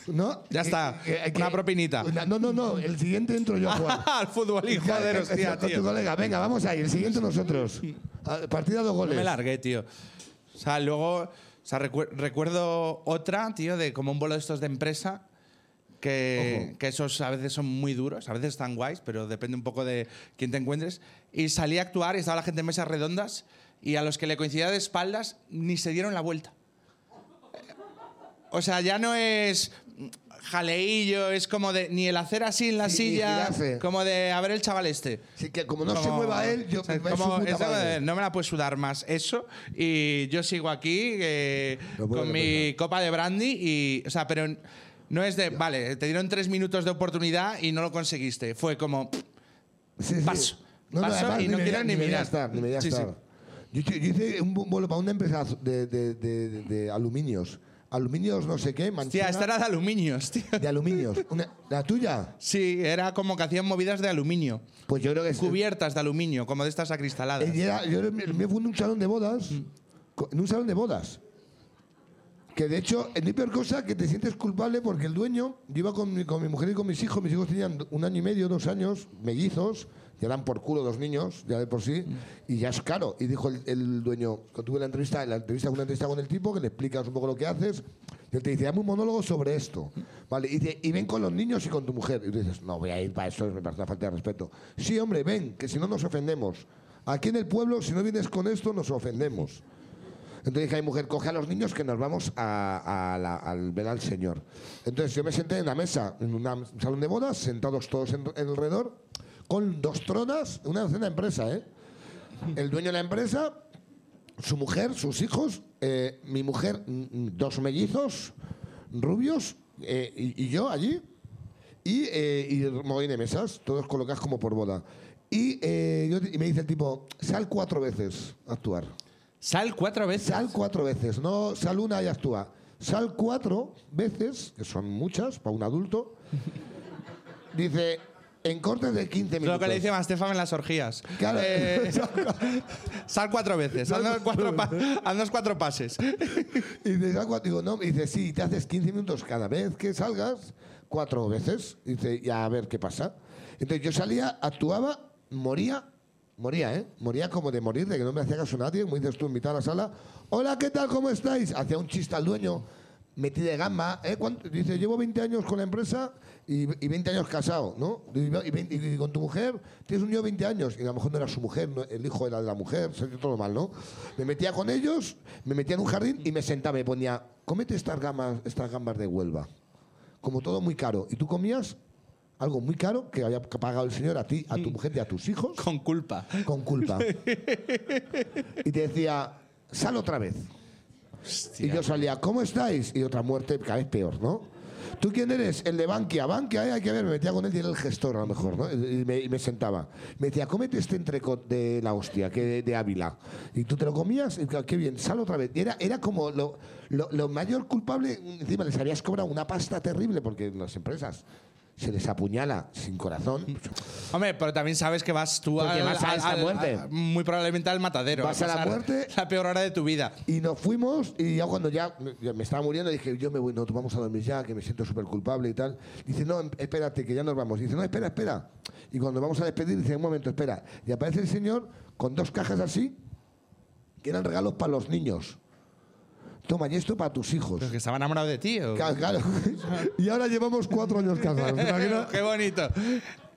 ¿no? Ya está, hay una propinita. No, no, no, el siguiente entro yo a jugar. [LAUGHS] Al futbolín, joder, hostia, Con tu tío. colega, venga, vamos ahí, el siguiente nosotros. Ah, Partida dos No goles. me largué, tío. O sea, luego. O sea, recu- recuerdo otra, tío, de como un bolo de estos de empresa. Que, que esos a veces son muy duros, a veces están guays, pero depende un poco de quién te encuentres. Y salí a actuar y estaba la gente en mesas redondas y a los que le coincidía de espaldas ni se dieron la vuelta. O sea, ya no es jaleillo, es como de ni el hacer así en la Sí, silla, como de a ver el chaval este. Sí, que como no se Como- mueva él, yo o sea, me es su como puta eso madre. de, no me la puedes sudar más eso y yo sigo aquí eh, Lo con mi copa de brandy y o sea pero no es de vale te dieron tres minutos de oportunidad y no lo conseguiste fue como Sí, sí. Paso. Paso y no me quiero ni me mirar. ni me Sí, sí. Yo, hice- yo hice un bu- vuelo para una empresa de, de, de, de- de aluminios. Aluminios no sé qué, manchina, esta era de aluminios, tío. de aluminios. Una- ¿La tuya? Sí, era como que hacían movidas de aluminio. Pues yo creo que es... Cubiertas de aluminio, como de estas acristaladas. Eh, y era- yo mío fue en un salón de bodas, Mm. co- en un salón de bodas. Que de hecho, es mi peor cosa que te sientes culpable porque el dueño, yo iba con mi, con mi mujer y con mis hijos, mis hijos tenían un año y medio, dos años, mellizos, ya dan por culo dos niños, ya de por sí, y ya es caro. Y dijo el, dueño, cuando tuve la entrevista, la entrevista una entrevista con el tipo, que le explicas un poco lo que haces, y él te dice, dame un monólogo sobre esto. Vale, y, dice, y ven con los niños y con tu mujer. Y tú dices, no voy a ir para eso, me parece una falta de respeto. Sí, hombre, ven, que si no nos ofendemos. Aquí en el pueblo, si no vienes con esto, nos ofendemos. Entonces dije mujer, coge a los niños que nos vamos a, al ver al Señor. Entonces yo me senté en la mesa, en un salón de bodas, sentados todos en, en alrededor, con dos tronas, una cena empresa, ¿eh? El dueño de la empresa, su mujer, sus hijos, eh, mi mujer, mm, mm, dos mellizos, rubios, eh, y, y yo allí, y, eh, y mogollón de mesas, todos colocados como por boda. Y, eh, yo- y me dice el tipo, sal cuatro veces a actuar. Sal cuatro veces. Sal cuatro veces, no sal una y actúa. Sal cuatro veces, que son muchas para un adulto. Dice, en cortes de 15 Es minutos. lo que le dice Mastefan en las orgías. Claro. Eh, [LAUGHS] sal cuatro veces. Haznos cuatro, pa- cuatro pases. Y dice, "Sal cuatro". Digo, no, y dice, sí, te haces 15 minutos cada vez que salgas, cuatro veces. Y dice, ya a ver qué pasa. Entonces yo salía, actuaba, moría, moría, ¿eh? Moría como de morir, de que no me hacía caso nadie, como dices tú, invitar a la sala. Hola, ¿qué tal? ¿Cómo estáis? Hacía un chiste al dueño, metí de gamba. ¿eh? Dice, llevo 20 años con la empresa y, y 20 años casado, ¿no? Y, y 20 y con tu mujer tienes un niño de 20 años. Y a lo mejor no era su mujer, no- el hijo era de la mujer, se todo mal, ¿no? Me metía con ellos, me metía en un jardín y me sentaba, me ponía, cómete estas gambas, estas gambas de Huelva. Como todo muy caro. Y tú comías algo muy caro que había pagado el señor a ti, a tu mujer y a tus hijos Con culpa. con culpa. [LAUGHS] y te decía, sal otra vez. Y yo salía, ¿cómo estáis? Y otra muerte, cada vez peor, ¿no? ¿Tú quién eres? El de Bankia. Bankia, eh, hay que ver, me metía con él y era el gestor a lo mejor, ¿no? Y me, sentaba. Me decía, cómete este entrecot de la hostia, que de, de Ávila. Y tú te lo comías, y qué bien, sal otra vez. Era, era como lo, lo- mayor culpable, encima les habías cobrado una pasta terrible, porque las empresas se les apuñala sin corazón, Hombre, pero también sabes que vas tú Porque al- vas a al- esa al- muerte. a- muy probablemente al matadero. Vas a la pasar muerte. La peor hora de tu vida. Y nos fuimos y ya cuando ya me- ya me estaba muriendo dije, yo me voy, no, vamos a dormir ya, que me siento súper culpable y tal. Dice, no, em- espérate, que ya nos vamos. Dice, no, espera, espera. Y cuando vamos a despedir, dice, un momento, espera. Y aparece el señor con dos cajas así, que eran regalos para los niños. Toma, y esto para tus hijos. Pero que estaba enamorado de ti. ¿o? Claro, claro. [LAUGHS] y ahora llevamos cuatro años casados. [LAUGHS] Qué bonito.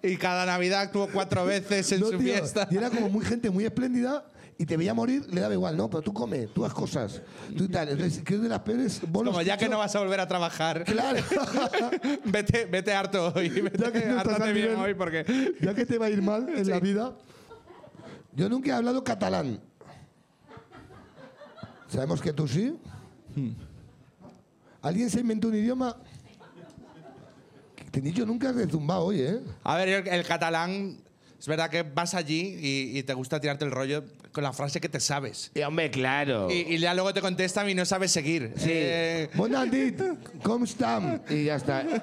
Y cada Navidad actuó cuatro veces en No, su tío, fiesta. Y era como muy gente muy espléndida y te veía morir, le daba igual, no, pero tú come, tú haz cosas, tú y tal. Entonces, ¿qué es de las peores bolos Como ya que no vas a volver a trabajar, Claro. [LAUGHS] vete, vete harto hoy. Vete, Ya que no bien nivel- hoy porque... Ya que te va a ir mal en la vida. Yo nunca he hablado catalán. ¿Sabemos que tú sí? ¿Alguien se inventó un idioma? Tenillo nunca has rezumbado hoy, ¿eh? A ver, el, el catalán, es verdad que vas allí y, y te gusta tirarte el rollo con la frase que te sabes. Y hombre, claro. Y, y ya luego te contestan y no sabes seguir. Sí. Eh, Bona nit, com estam? Y ya está. [LAUGHS]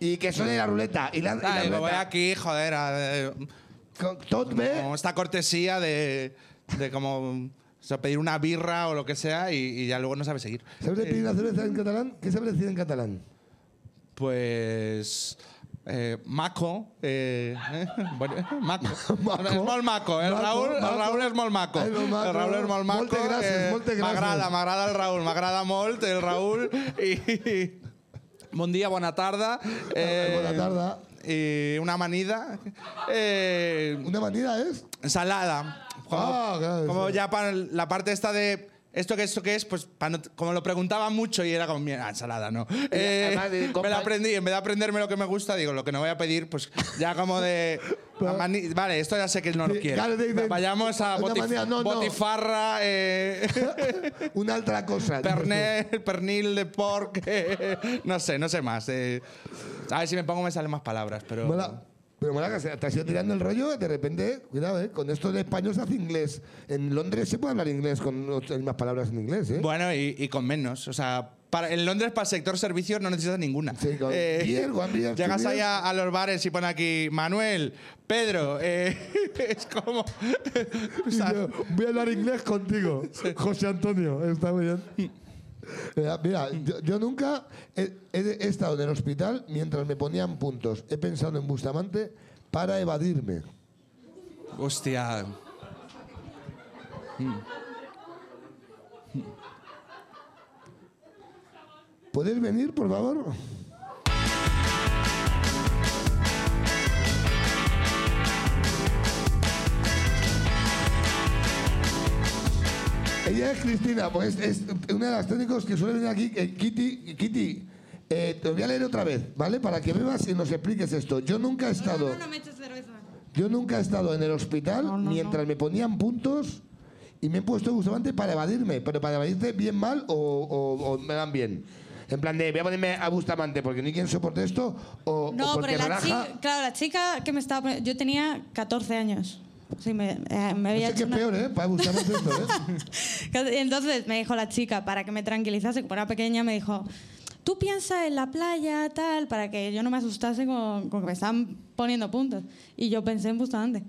y que suene la ruleta. Y la, y la ay, me voy ruleta. aquí, joder, a- eh, Tot bé? esta cortesía de, de como o sea, pedir una birra o lo que sea y, y ya luego no sabes seguir. ¿Sabes de pedir una cerveza en catalán? ¿Qué sabes decir en catalán? Pues. Eh, maco. Eh, eh, bueno, maco. [LAUGHS] Maco. És molt maco. El Maco, Raúl, el maco. Raúl és molt maco. Ai, molt maco. El Raúl és molt maco. Moltes gràcies, moltes gràcies. M'agrada, m'agrada el Raúl. M'agrada molt el Raúl. I, [LAUGHS] bon dia, bona tarda. Eh, Bona tarda. Y una amanida. Eh, ¿Una manida es? ensalada. Como, Ah, claro, como sí. ya para la parte esta de esto que esto que es, pues no- como lo preguntaba mucho y era como mira, ensalada, ¿no? Eh, me la aprendí, en vez de aprenderme lo que me gusta, digo, lo que no voy a pedir, pues ya como de [LAUGHS] vale, esto ya sé que no lo quiero. claro, de- de- Vayamos a botif- manera, no, no. botifarra, eh, [LAUGHS] Una otra cosa. pernil, pernil de porc, [LAUGHS] eh, no sé, no sé más. eh. a ver si me pongo me salen más palabras, pero Mola. Pero que se- te has ido tirando el rollo, de repente, cuidado, ¿eh? Con esto de español se hace inglés. En Londres se puede hablar inglés con las mismas palabras en inglés, ¿eh? Bueno, y, y con menos. O sea, para, en Londres para el sector servicios no necesitas ninguna. Sí, beer, two llegas ahí a, a los bares y pone aquí Manuel, Pedro. eh, [LAUGHS] es como. [LAUGHS] o sea, Yo voy a hablar inglés contigo, [LAUGHS] José Antonio. Está muy bien. Mira, mira, yo, yo nunca he, he- he estado en el hospital mientras me ponían puntos. He pensado en Bustamante para evadirme. hostia. ¿Puedes venir, por favor? Ella es Cristina, pues es una de las técnicos que suele venir aquí. eh, Kitty, Kitty eh, te voy a leer otra vez, ¿vale? Para que bebas y nos expliques esto. Yo nunca he estado, No, no, no me eches cerveza. yo nunca he estado en el hospital No, no, mientras me ponían puntos y me he puesto Bustamante para evadirme. Pero para evadirte bien mal o, o- o me dan bien. En plan de, voy a ponerme a Bustamante porque ni quien soporte esto o, o No, porque pero la relaja. chica, claro, la chica que me estaba poniendo, yo tenía 14 años. Sí, me, eh, me No había sé qué hecho es una- peor, ¿eh? [LAUGHS] Para esto, ¿eh? Entonces me dijo la chica, para que me tranquilizase, como era pequeña, me dijo, tú piensa en la playa, tal, para que yo no me asustase con, con que me estaban poniendo puntos. Y yo pensé en Bustamante.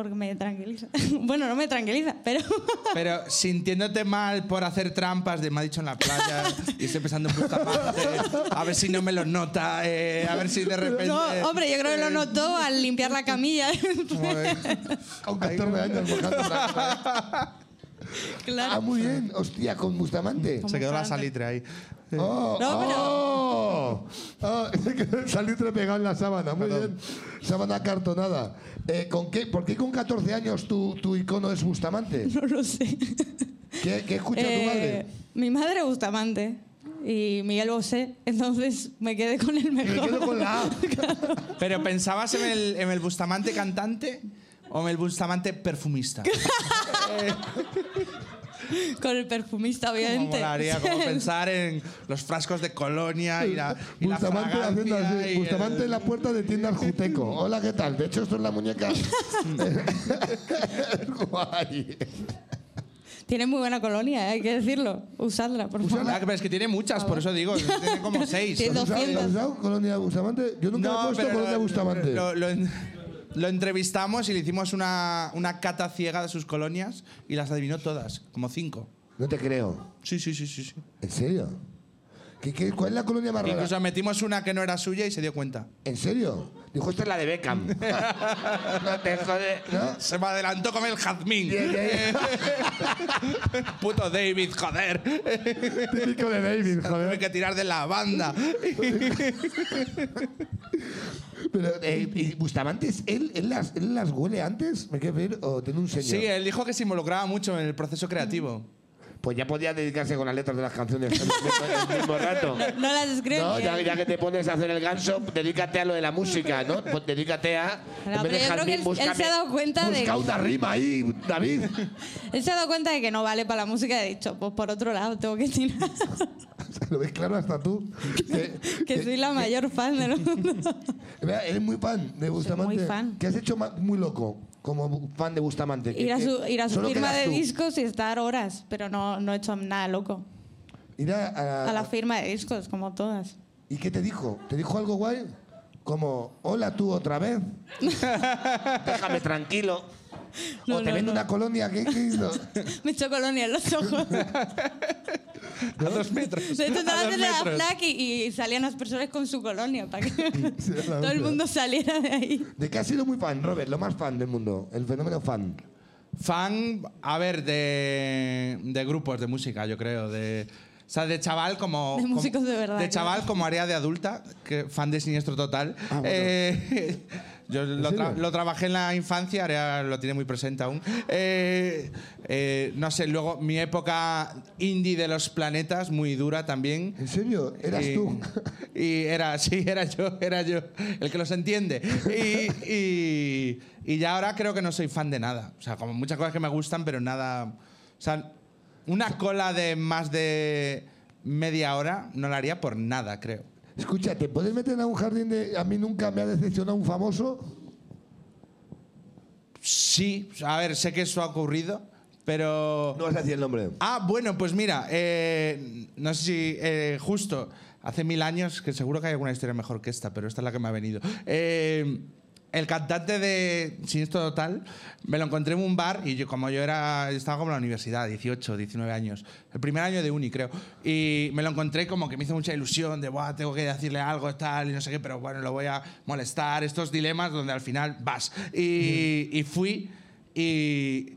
Porque me tranquiliza. [LAUGHS] bueno, no me tranquiliza, pero... [LAUGHS] Pero sintiéndote mal por hacer trampas de me ha dicho en la playa y estoy pensando en Bustamante, a ver si no me lo nota, eh, a ver si de repente. no, hombre, yo creo que lo eh, notó al limpiar la camilla. Con 14 años mojando la- claro. Ah, muy bien. Hostia, con Bustamante. Se quedó la salitre ahí. Oh, No, pero- oh, [LAUGHS] oh, salitre pegado en la sábana. Muy bien. Sábana acartonada. Eh, ¿con qué, ¿Por qué con 14 años tu, tu icono es Bustamante? [LAUGHS] No lo sé. ¿Qué, qué escucha tu Eh, madre? Mi madre Bustamante y Miguel Bosé, entonces me quedé con el Me mejor. quedo con la A. [LAUGHS] Pero pensabas en el, en el Bustamante cantante o en el Bustamante perfumista. [LAUGHS] [LAUGHS] con el perfumista, Como obviamente. molaría como [LAUGHS] pensar en los frascos de colonia y la, y la Bustamante haciendo así. y Bustamante el- en la puerta de tiendas Juteco. Hola, ¿qué tal? De hecho, esto es la muñeca. [LAUGHS] Guay. Tiene muy buena colonia, ¿eh? hay que decirlo. Usadla, por favor. Ah, pero es que tiene muchas, por eso digo, tiene como seis. Tiene ¿Has usado- 200. has usado Colonia Bustamante? Yo nunca he puesto pero Colonia lo- Bustamante. Lo, lo lo entrevistamos y le hicimos una, una cata ciega de sus colonias y las adivinó todas, como cinco. No te creo. Sí, sí, sí, sí. sí. ¿En serio? ¿Qué, qué, cuál es la colonia más rara? Incluso metimos una que no era suya y se dio cuenta. ¿En serio? Dijo, esta es la de Beckham. [LAUGHS] no te jode, ¿no? Se me adelantó con el jazmín. [LAUGHS] Puto David, joder. Típico de David, Tuve que tirar de la banda. [LAUGHS] Pero, eh, ¿y Bustamante, es- él, él, las, él las huele antes? ¿Me quieres ver? ¿O tiene un señor? Sí, él dijo que se involucraba mucho en el proceso creativo. Pues ya podía dedicarse con las letras de las canciones el mismo, el mismo [LAUGHS] rato. No las escribe. No, ya, ya que te pones a hacer el ganso, dedícate a lo de la música, ¿no? Pues dedícate a. No, pero yo creo jazmín, que él- él se ha dado cuenta de- Busca una rima ahí, David. [LAUGHS] Él se ha dado cuenta de que no vale para la música y ha dicho, pues por otro lado tengo que tirar. [LAUGHS] Lo ves claro hasta tú. Que, que soy la mayor fan del mundo. Mira, eres muy fan de Bustamante. muy fan. ¿Qué has hecho muy loco como fan de Bustamante? ir a ¿Qué- su, ir a su firma de tú? discos y estar horas, pero no, no he hecho nada loco. Ir a, a- A la firma de discos, como todas. ¿Y qué te dijo? ¿Te dijo algo guay? Como, hola tú otra vez. [LAUGHS] Déjame tranquilo. [LAUGHS] No, o te no, vende no. una colonia. ¿qué, qué hizo? [LAUGHS] Me echó colonia en los ojos. [LAUGHS] A dos metros. De hecho, estaba A dos haciendo la flac y, y salían las personas con su colonia para que todo el mundo saliera de ahí. ¿De qué has sido muy fan, Robert? Lo más fan del mundo. El fenómeno fan. Fan, a ver, de, de grupos de música, yo creo. De, o sea, de chaval como... De como- músicos de verdad, De claro. chaval como área de adulta, que fan de Siniestro Total. Ah, bueno. Eh, yo lo, tra- lo trabajé en la infancia, ahora lo tiene muy presente aún. Eh, eh, no sé, luego mi época indie de los planetas, muy dura también. ¿En serio? ¿Eras Y- tú? [LAUGHS] Y era, sí, era yo, era yo, el que los entiende. Y, y- y ya ahora creo que no soy fan de nada. O sea, como muchas cosas que me gustan, pero nada. O sea, una cola de más de media hora no la haría por nada, creo. Escucha, ¿te puedes meter en un jardín de... A mí nunca me ha decepcionado un famoso? Sí, a ver, sé que eso ha ocurrido, pero. No vas a decir el nombre. Ah, bueno, pues mira, eh, no sé si eh, justo hace mil años, que seguro que hay alguna historia mejor que esta, pero esta es la que me ha venido. Eh, el cantante de Siniestro Total me lo encontré en un bar y yo, como yo era, estaba como en la universidad, 18, 19 años, el primer año de uni, creo, y me lo encontré como que me hizo mucha ilusión de, Buah, tengo que decirle algo, tal, y no sé qué, pero bueno, lo voy a molestar, estos dilemas donde al final vas. Y, y fui y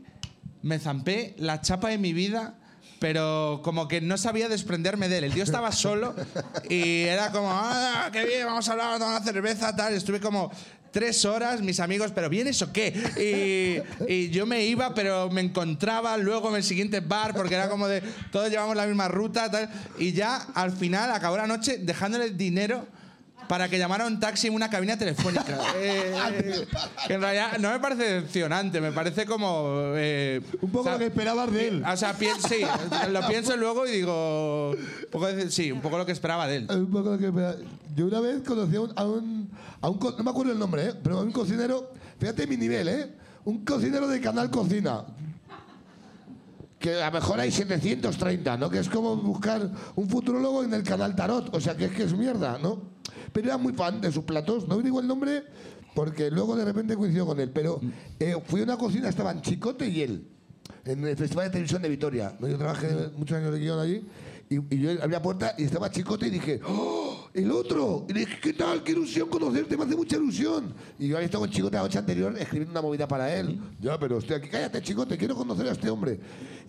me zampé la chapa de mi vida, pero como que no sabía desprenderme de él. El tío estaba solo y era como, ah, qué bien, vamos a hablar, vamos a una cerveza, tal. Estuve como tres horas, mis amigos, ¿pero vienes o qué? Y, y yo me iba, pero me encontraba luego en el siguiente bar, porque era como de, todos llevamos la misma ruta, tal. Y ya al final acabó la noche dejándole dinero para que llamara un taxi en una cabina telefónica. [LAUGHS] Eh, que en realidad no me parece decepcionante, me parece como... eh, Un poco o sea, lo que esperabas de él. O sea, sí, lo pienso luego y digo... un poco de- sí, un poco lo que esperaba de él. Un poco lo que me- Yo una vez conocí a un, a un, a un No me acuerdo el nombre, ¿eh? Pero a un cocinero... Fíjate mi nivel, ¿eh? Un cocinero de Canal Cocina. Que a lo mejor hay 730, ¿no? Que es como buscar un futurólogo en el canal Tarot. O sea, que es que es mierda, ¿no? Pero era muy fan de sus platos. No digo el nombre porque luego de repente coincidió con él. Pero eh, fui a una cocina, estaban Chicote y él. En el Festival de Televisión de Vitoria. Yo trabajé muchos años de guion allí. Y, y yo abrí la puerta y estaba Chicote y dije, ¡Oh! ¡El otro! Y le dije, ¿qué tal? ¡Qué ilusión conocerte! Me hace mucha ilusión. Y yo había estado con Chicote la noche anterior escribiendo una movida para él. Ya, pero estoy aquí. Cállate, Chicote, quiero conocer a este hombre.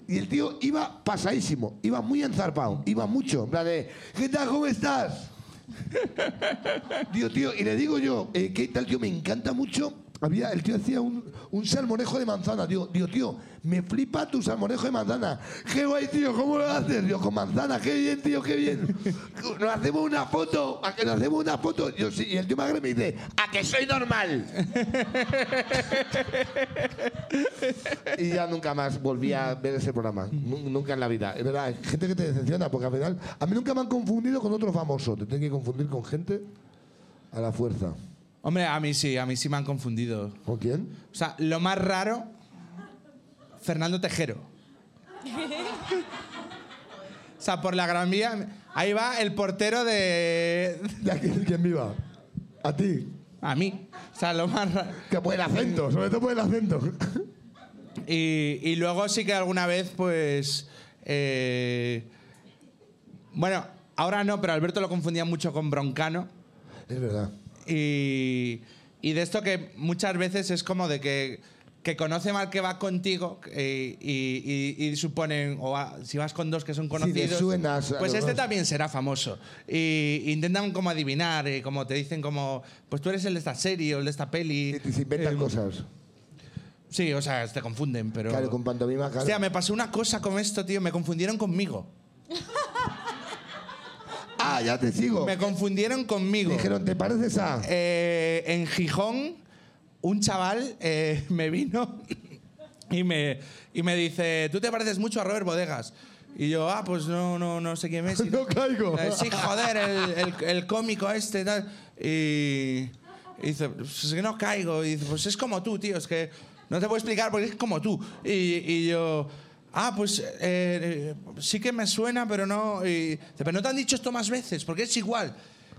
Y el tío iba pasadísimo, iba muy enzarpado, iba mucho. En plan de, ¿qué tal? ¿Cómo estás? [LAUGHS] Digo, tío, y le digo yo, eh, ¿qué tal, tío? Me encanta mucho. Había, el tío hacía un, un salmorejo de manzana. Digo, digo, tío, me flipa tu salmorejo de manzana. Qué guay, tío, ¿cómo lo haces? Digo, con manzana, qué bien, tío, qué bien. [LAUGHS] Nos hacemos una foto, a que nos hacemos una foto. Yo sí, y el tío Magre me dice, a que soy normal. [LAUGHS] y ya nunca más volví a ver ese programa. Nu- Nunca en la vida. Es verdad, hay gente que te decepciona, porque al final. A mí nunca me han confundido con otro famoso. Te tengo que confundir con gente a la fuerza. Hombre, a mí sí, a mí sí me han confundido. ¿Con quién? O sea, lo más raro, Fernando Tejero. O sea, por la Gran Vía, ahí va el portero de... Ya que quien viva. A ti. A mí. O sea, lo más... ra- Que por el acento, sobre todo por el acento. Y, y luego sí que alguna vez, pues... eh, bueno, ahora no, pero Alberto lo confundía mucho con Broncano. Es verdad. Y, y de esto que muchas veces es como de que, que conoce mal que va contigo eh, y, y- y suponen, o a- si vas con dos que son conocidos, suenas pues este dos. también será famoso. Y intentan como adivinar, y como te dicen como, pues tú eres el de esta serie o el de esta peli. Y se inventan Eh, cosas. Sí, o sea, te confunden, pero... Claro, con pantomima, claro. Hostia, me pasó una cosa con esto, tío, me confundieron conmigo. [LAUGHS] Ah, ya te sigo. Me confundieron conmigo. Dijeron, ¿te pareces a...? Eh, en Gijón, un chaval eh, [LAUGHS] me vino y me, y me dice, tú te pareces mucho a Robert Bodegas. Y yo, ah, pues no, no, no sé quién es. [LAUGHS] Y- No caigo. Sí, joder, el, el- el cómico este y tal. Y, y dice, pues es que no caigo. Y dice, pues es como tú, tío, es que no te puedo explicar porque es como tú. Y, y yo, ah, pues eh, eh, sí que me suena, pero no. Y pero no te han dicho esto más veces, porque es igual.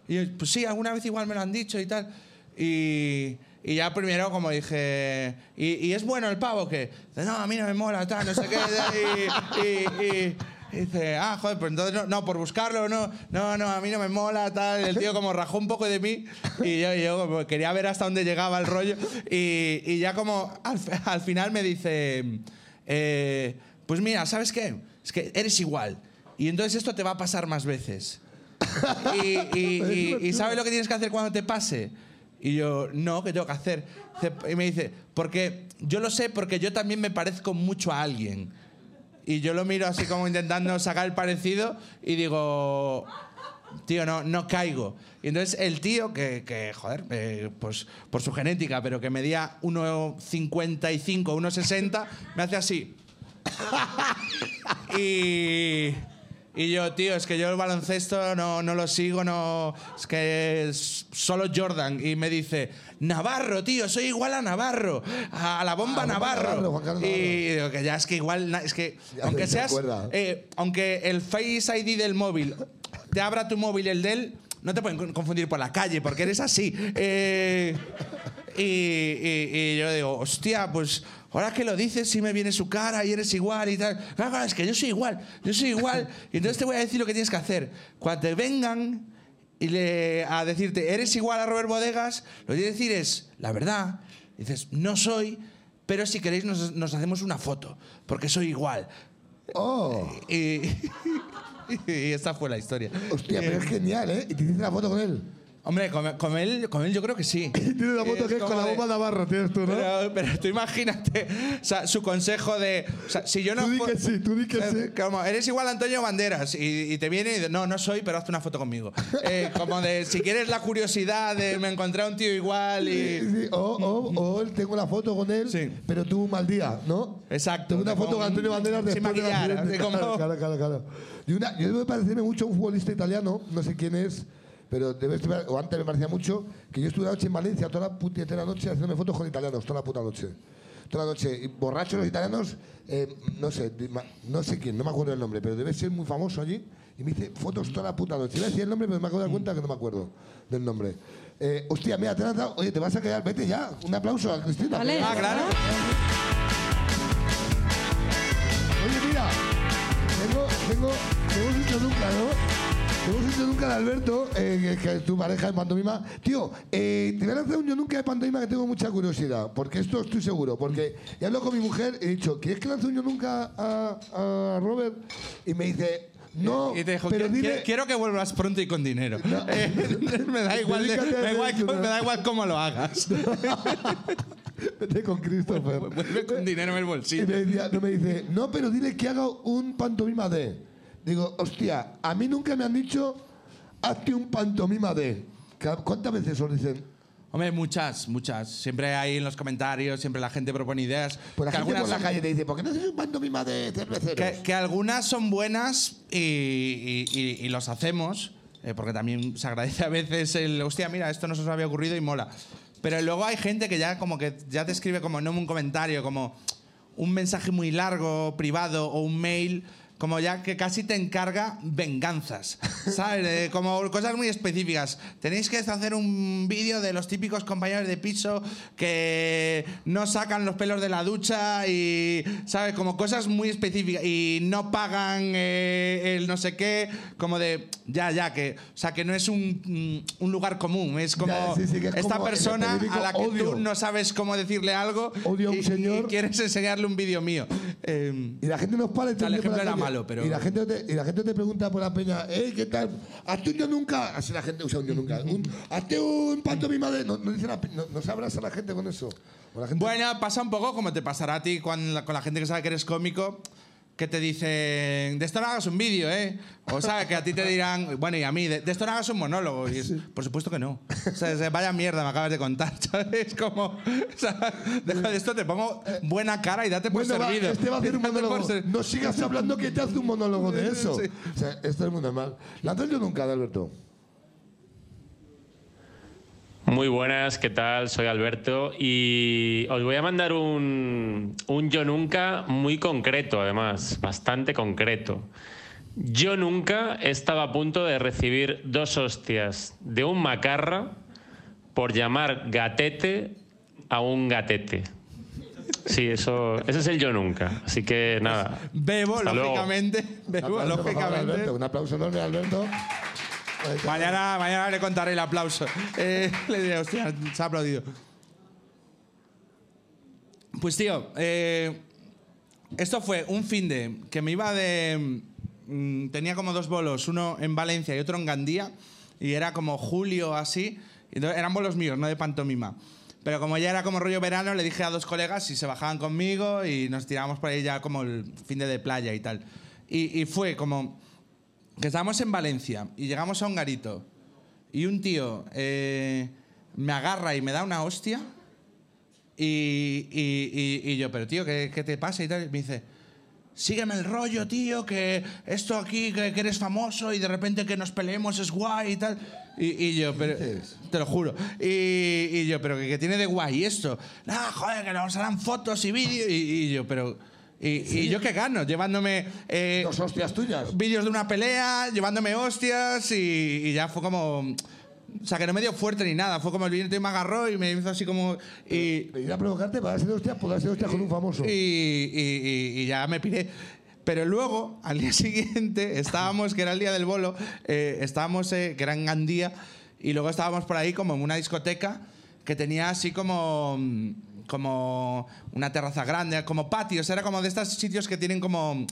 Y pues sí, alguna vez igual me lo han dicho y tal. Y, y ya primero como dije, ¿y, es bueno el pavo que? No, a mí no me mola, tal, no sé qué. Y, dice, ah, joder, pues entonces no, no, por buscarlo, no, no, no, a mí no me mola, tal. El tío como rajó un poco de mí y yo, yo quería ver hasta dónde llegaba el rollo. Y, y ya como al final me dice, eh, pues mira, ¿sabes qué? Es que eres igual. Y entonces esto te va a pasar más veces. Y, y, ¿sabes lo que tienes que hacer cuando te pase? Y yo, no, ¿qué tengo que hacer? Y me dice, porque yo lo sé porque yo también me parezco mucho a alguien. Y yo lo miro así como intentando sacar el parecido y digo, tío, no, no caigo. Y entonces el tío, que, que, joder, eh, pues por su genética, pero que medía 1,55, 1,60, me hace así. [LAUGHS] y, y yo, tío, es que yo el baloncesto no, no lo sigo, no. Es que es solo Jordan. Y me dice, Navarro, tío, soy igual a Navarro, a, a la bomba A la bomba Navarro. Y digo que ya es que igual, es que [LAUGHS] Ya aunque se seas, eh, aunque el Face ID del móvil te abra tu móvil el de él, no te pueden con- confundir por la calle porque eres así. Eh, y, y- y yo digo, hostia, pues ahora que lo dices, sí me viene su cara y eres igual y tal. Claro, es que yo soy igual, yo soy igual. [LAUGHS] Y entonces te voy a decir lo que tienes que hacer. Cuando te vengan y le, a decirte, eres igual a Robert Bodegas, lo que tienes que decir es, la verdad, dices, no soy, pero si queréis nos, nos hacemos una foto, porque soy igual. Oh, Y, [LAUGHS] y esta fue la historia. hostia, pero es genial, ¿eh? Y te hiciste la foto con él. Hombre, con, con él, con él yo creo que sí. [COUGHS] Y tienes la foto que es con la de- bomba Navarro, tienes tú, ¿no? Pero, pero tú imagínate, o sea, su consejo de, o sea, si yo no Tú di que sí, tú di que eh, sí. Como, eres igual a Antonio Banderas y, y te viene y dice, no, no soy, pero hazte una foto conmigo. [LAUGHS] Eh, como de, si quieres la curiosidad de me encontré a un tío igual y... Sí, sí, O, o, o él, tengo la foto con él, Sí. pero tuvo un mal día, ¿no? Exacto. Tengo una de foto con Antonio Banderas sin después maquillar, de como- Claro, claro, claro, claro. Y una, yo debo de parecerme mucho a un futbolista italiano, no sé quién es, pero debe estar- o antes me parecía mucho, que yo estuve una noche en Valencia, toda la puñetera noche, haciéndome fotos con italianos, toda la puta noche. Toda la noche. Y borrachos los italianos, eh, no sé, no sé quién, no me acuerdo el nombre, pero debe ser muy famoso allí. Y me hice fotos toda la puta noche. Iba a decir el nombre, pero me acabo de dar cuenta que no me acuerdo del nombre. Eh, hostia, mira, te has dado. Oye, te vas a quedar, vete ya. Un aplauso a Cristina. Vale. Ah, claro. Oye, mira, tengo, tengo, tengo dicho nunca, ¿no? Tengo dicho nunca de Alberto, eh, que, es tu pareja en pantomima. Tío, eh, te voy a lanzar un yo nunca de pantomima que tengo mucha curiosidad, porque esto estoy seguro, porque he hablado con mi mujer y he dicho, ¿quieres que lance un yo nunca a, a Robert? Y me dice, no, Y te dijo, pero "Quiero- dile... quiero, quiero que vuelvas pronto y con dinero. [LAUGHS] Eh, me, da igual de- me, da igual, eso, ¿no? me da igual cómo lo hagas. [LAUGHS] Vete con Christopher. Vuelve con dinero en el Y bolsillo. me, decía- no, me dice, no, pero dile que haga un pantomima de. Digo, hostia, a mí nunca me han dicho, hazte un pantomima de. ¿Cuántas veces os dicen? Hombre, muchas, muchas. Siempre hay en los comentarios, siempre la gente propone ideas. Pues la que gente por la son- calle te dice, ¿por qué no haces un pantomima de cerveceros? Que, que algunas son buenas y, y- y- y los hacemos, eh, porque también se agradece a veces el, hostia, mira, esto no se os había ocurrido y mola. Pero luego hay gente que ya como que ya te escribe como no un comentario, como, un mensaje muy largo, privado o un mail, como ya que casi te encarga venganzas, [LAUGHS] ¿sabes? Eh, como cosas muy específicas. Tenéis que hacer un vídeo de los típicos compañeros de piso que no sacan los pelos de la ducha y, ¿sabes? Como cosas muy específicas y no pagan eh, el no sé qué, como de, ya, ya, que, o sea, que no es un, mm, un lugar común, es como Ya, sí, sí, es esta como el persona a la que odio. tú no sabes cómo decirle algo Odio a un y, señor. y quieres enseñarle un vídeo mío. Eh, Y la gente nos para El ejemplo la malo, pero- Y la, gente te, y la gente te pregunta por la peña, "Ey, ¿qué tal? ¿Hazte un yo nunca? Así la gente usa un yo nunca. Un, ¿Hazte un pantomima de...? No, no, dice la no, no se abraza la gente con eso. Gente, Bueno, pasa un poco como te pasará a ti con la, con la gente que sabe que eres cómico, que te dicen, de esto no hagas un vídeo, ¿eh? O sabes que a ti te dirán, bueno, y a mí, de, de esto no hagas un monólogo. Y es, por supuesto que no. O sea, vaya mierda me acabas de contar, [LAUGHS] ¿sabes? Como, o sea, deja de esto, te pongo buena cara y date por Bueno, va, servido. este va a hacer un monólogo. ser- No sigas hablando que te hace un monólogo de [LAUGHS] eso. Sí. O sea, esto es muy normal. Lanza el yo nunca, Alberto. Muy buenas, ¿qué tal? Soy Alberto y os voy a mandar un, un yo nunca muy concreto, además, bastante concreto. Yo nunca estaba a punto de recibir dos hostias de un macarra por llamar gatete a un gatete. Sí, eso, ese es el yo nunca. Así que nada. Bebo, Hasta luego. lógicamente. Un Bebo, aplauso, favor, lógicamente. Alberto. Un aplauso enorme, Alberto. Mañana, mañana le contaré el aplauso. Eh, le diré, hostia, se ha aplaudido. Pues tío, eh, esto fue un fin de que me iba de... mm, tenía como dos bolos, uno en Valencia y otro en Gandía, y era como julio así. eran bolos míos, no de pantomima. Pero como ya era como rollo verano, le dije a dos colegas si se bajaban conmigo y nos tirábamos por ahí ya como el fin de, de playa y tal. Y fue como que estábamos en Valencia y llegamos a un garito y un tío eh, me agarra y me da una hostia y, y- y- y yo, pero tío, ¿qué, qué te pasa? Y tal, y me dice, sígueme el rollo, tío, que esto aquí, que, que eres famoso y de repente que nos peleemos es guay y tal. Y, yo, pero, te lo juro. Y, y yo, pero ¿qué, qué tiene de guay esto? No, joder, que nos harán fotos y vídeos. Y yo, pero... Y, y yo qué gano, llevándome... eh, Dos hostias tuyas. vídeos de una pelea, llevándome hostias y, y ya fue como... O sea, que no me dio fuerte ni nada. Fue como el viento y me agarró y me hizo así como... Y, Ir a provocarte para ser hostia, poder ser hostia con un famoso. y, y- y- y ya me piré. Pero luego, al día [LAUGHS] siguiente, estábamos, que era el día del bolo, eh, estábamos, eh, que era en Gandía, y luego estábamos por ahí como en una discoteca que tenía así como, como una terraza grande, como patios, era como de estos sitios que tienen como,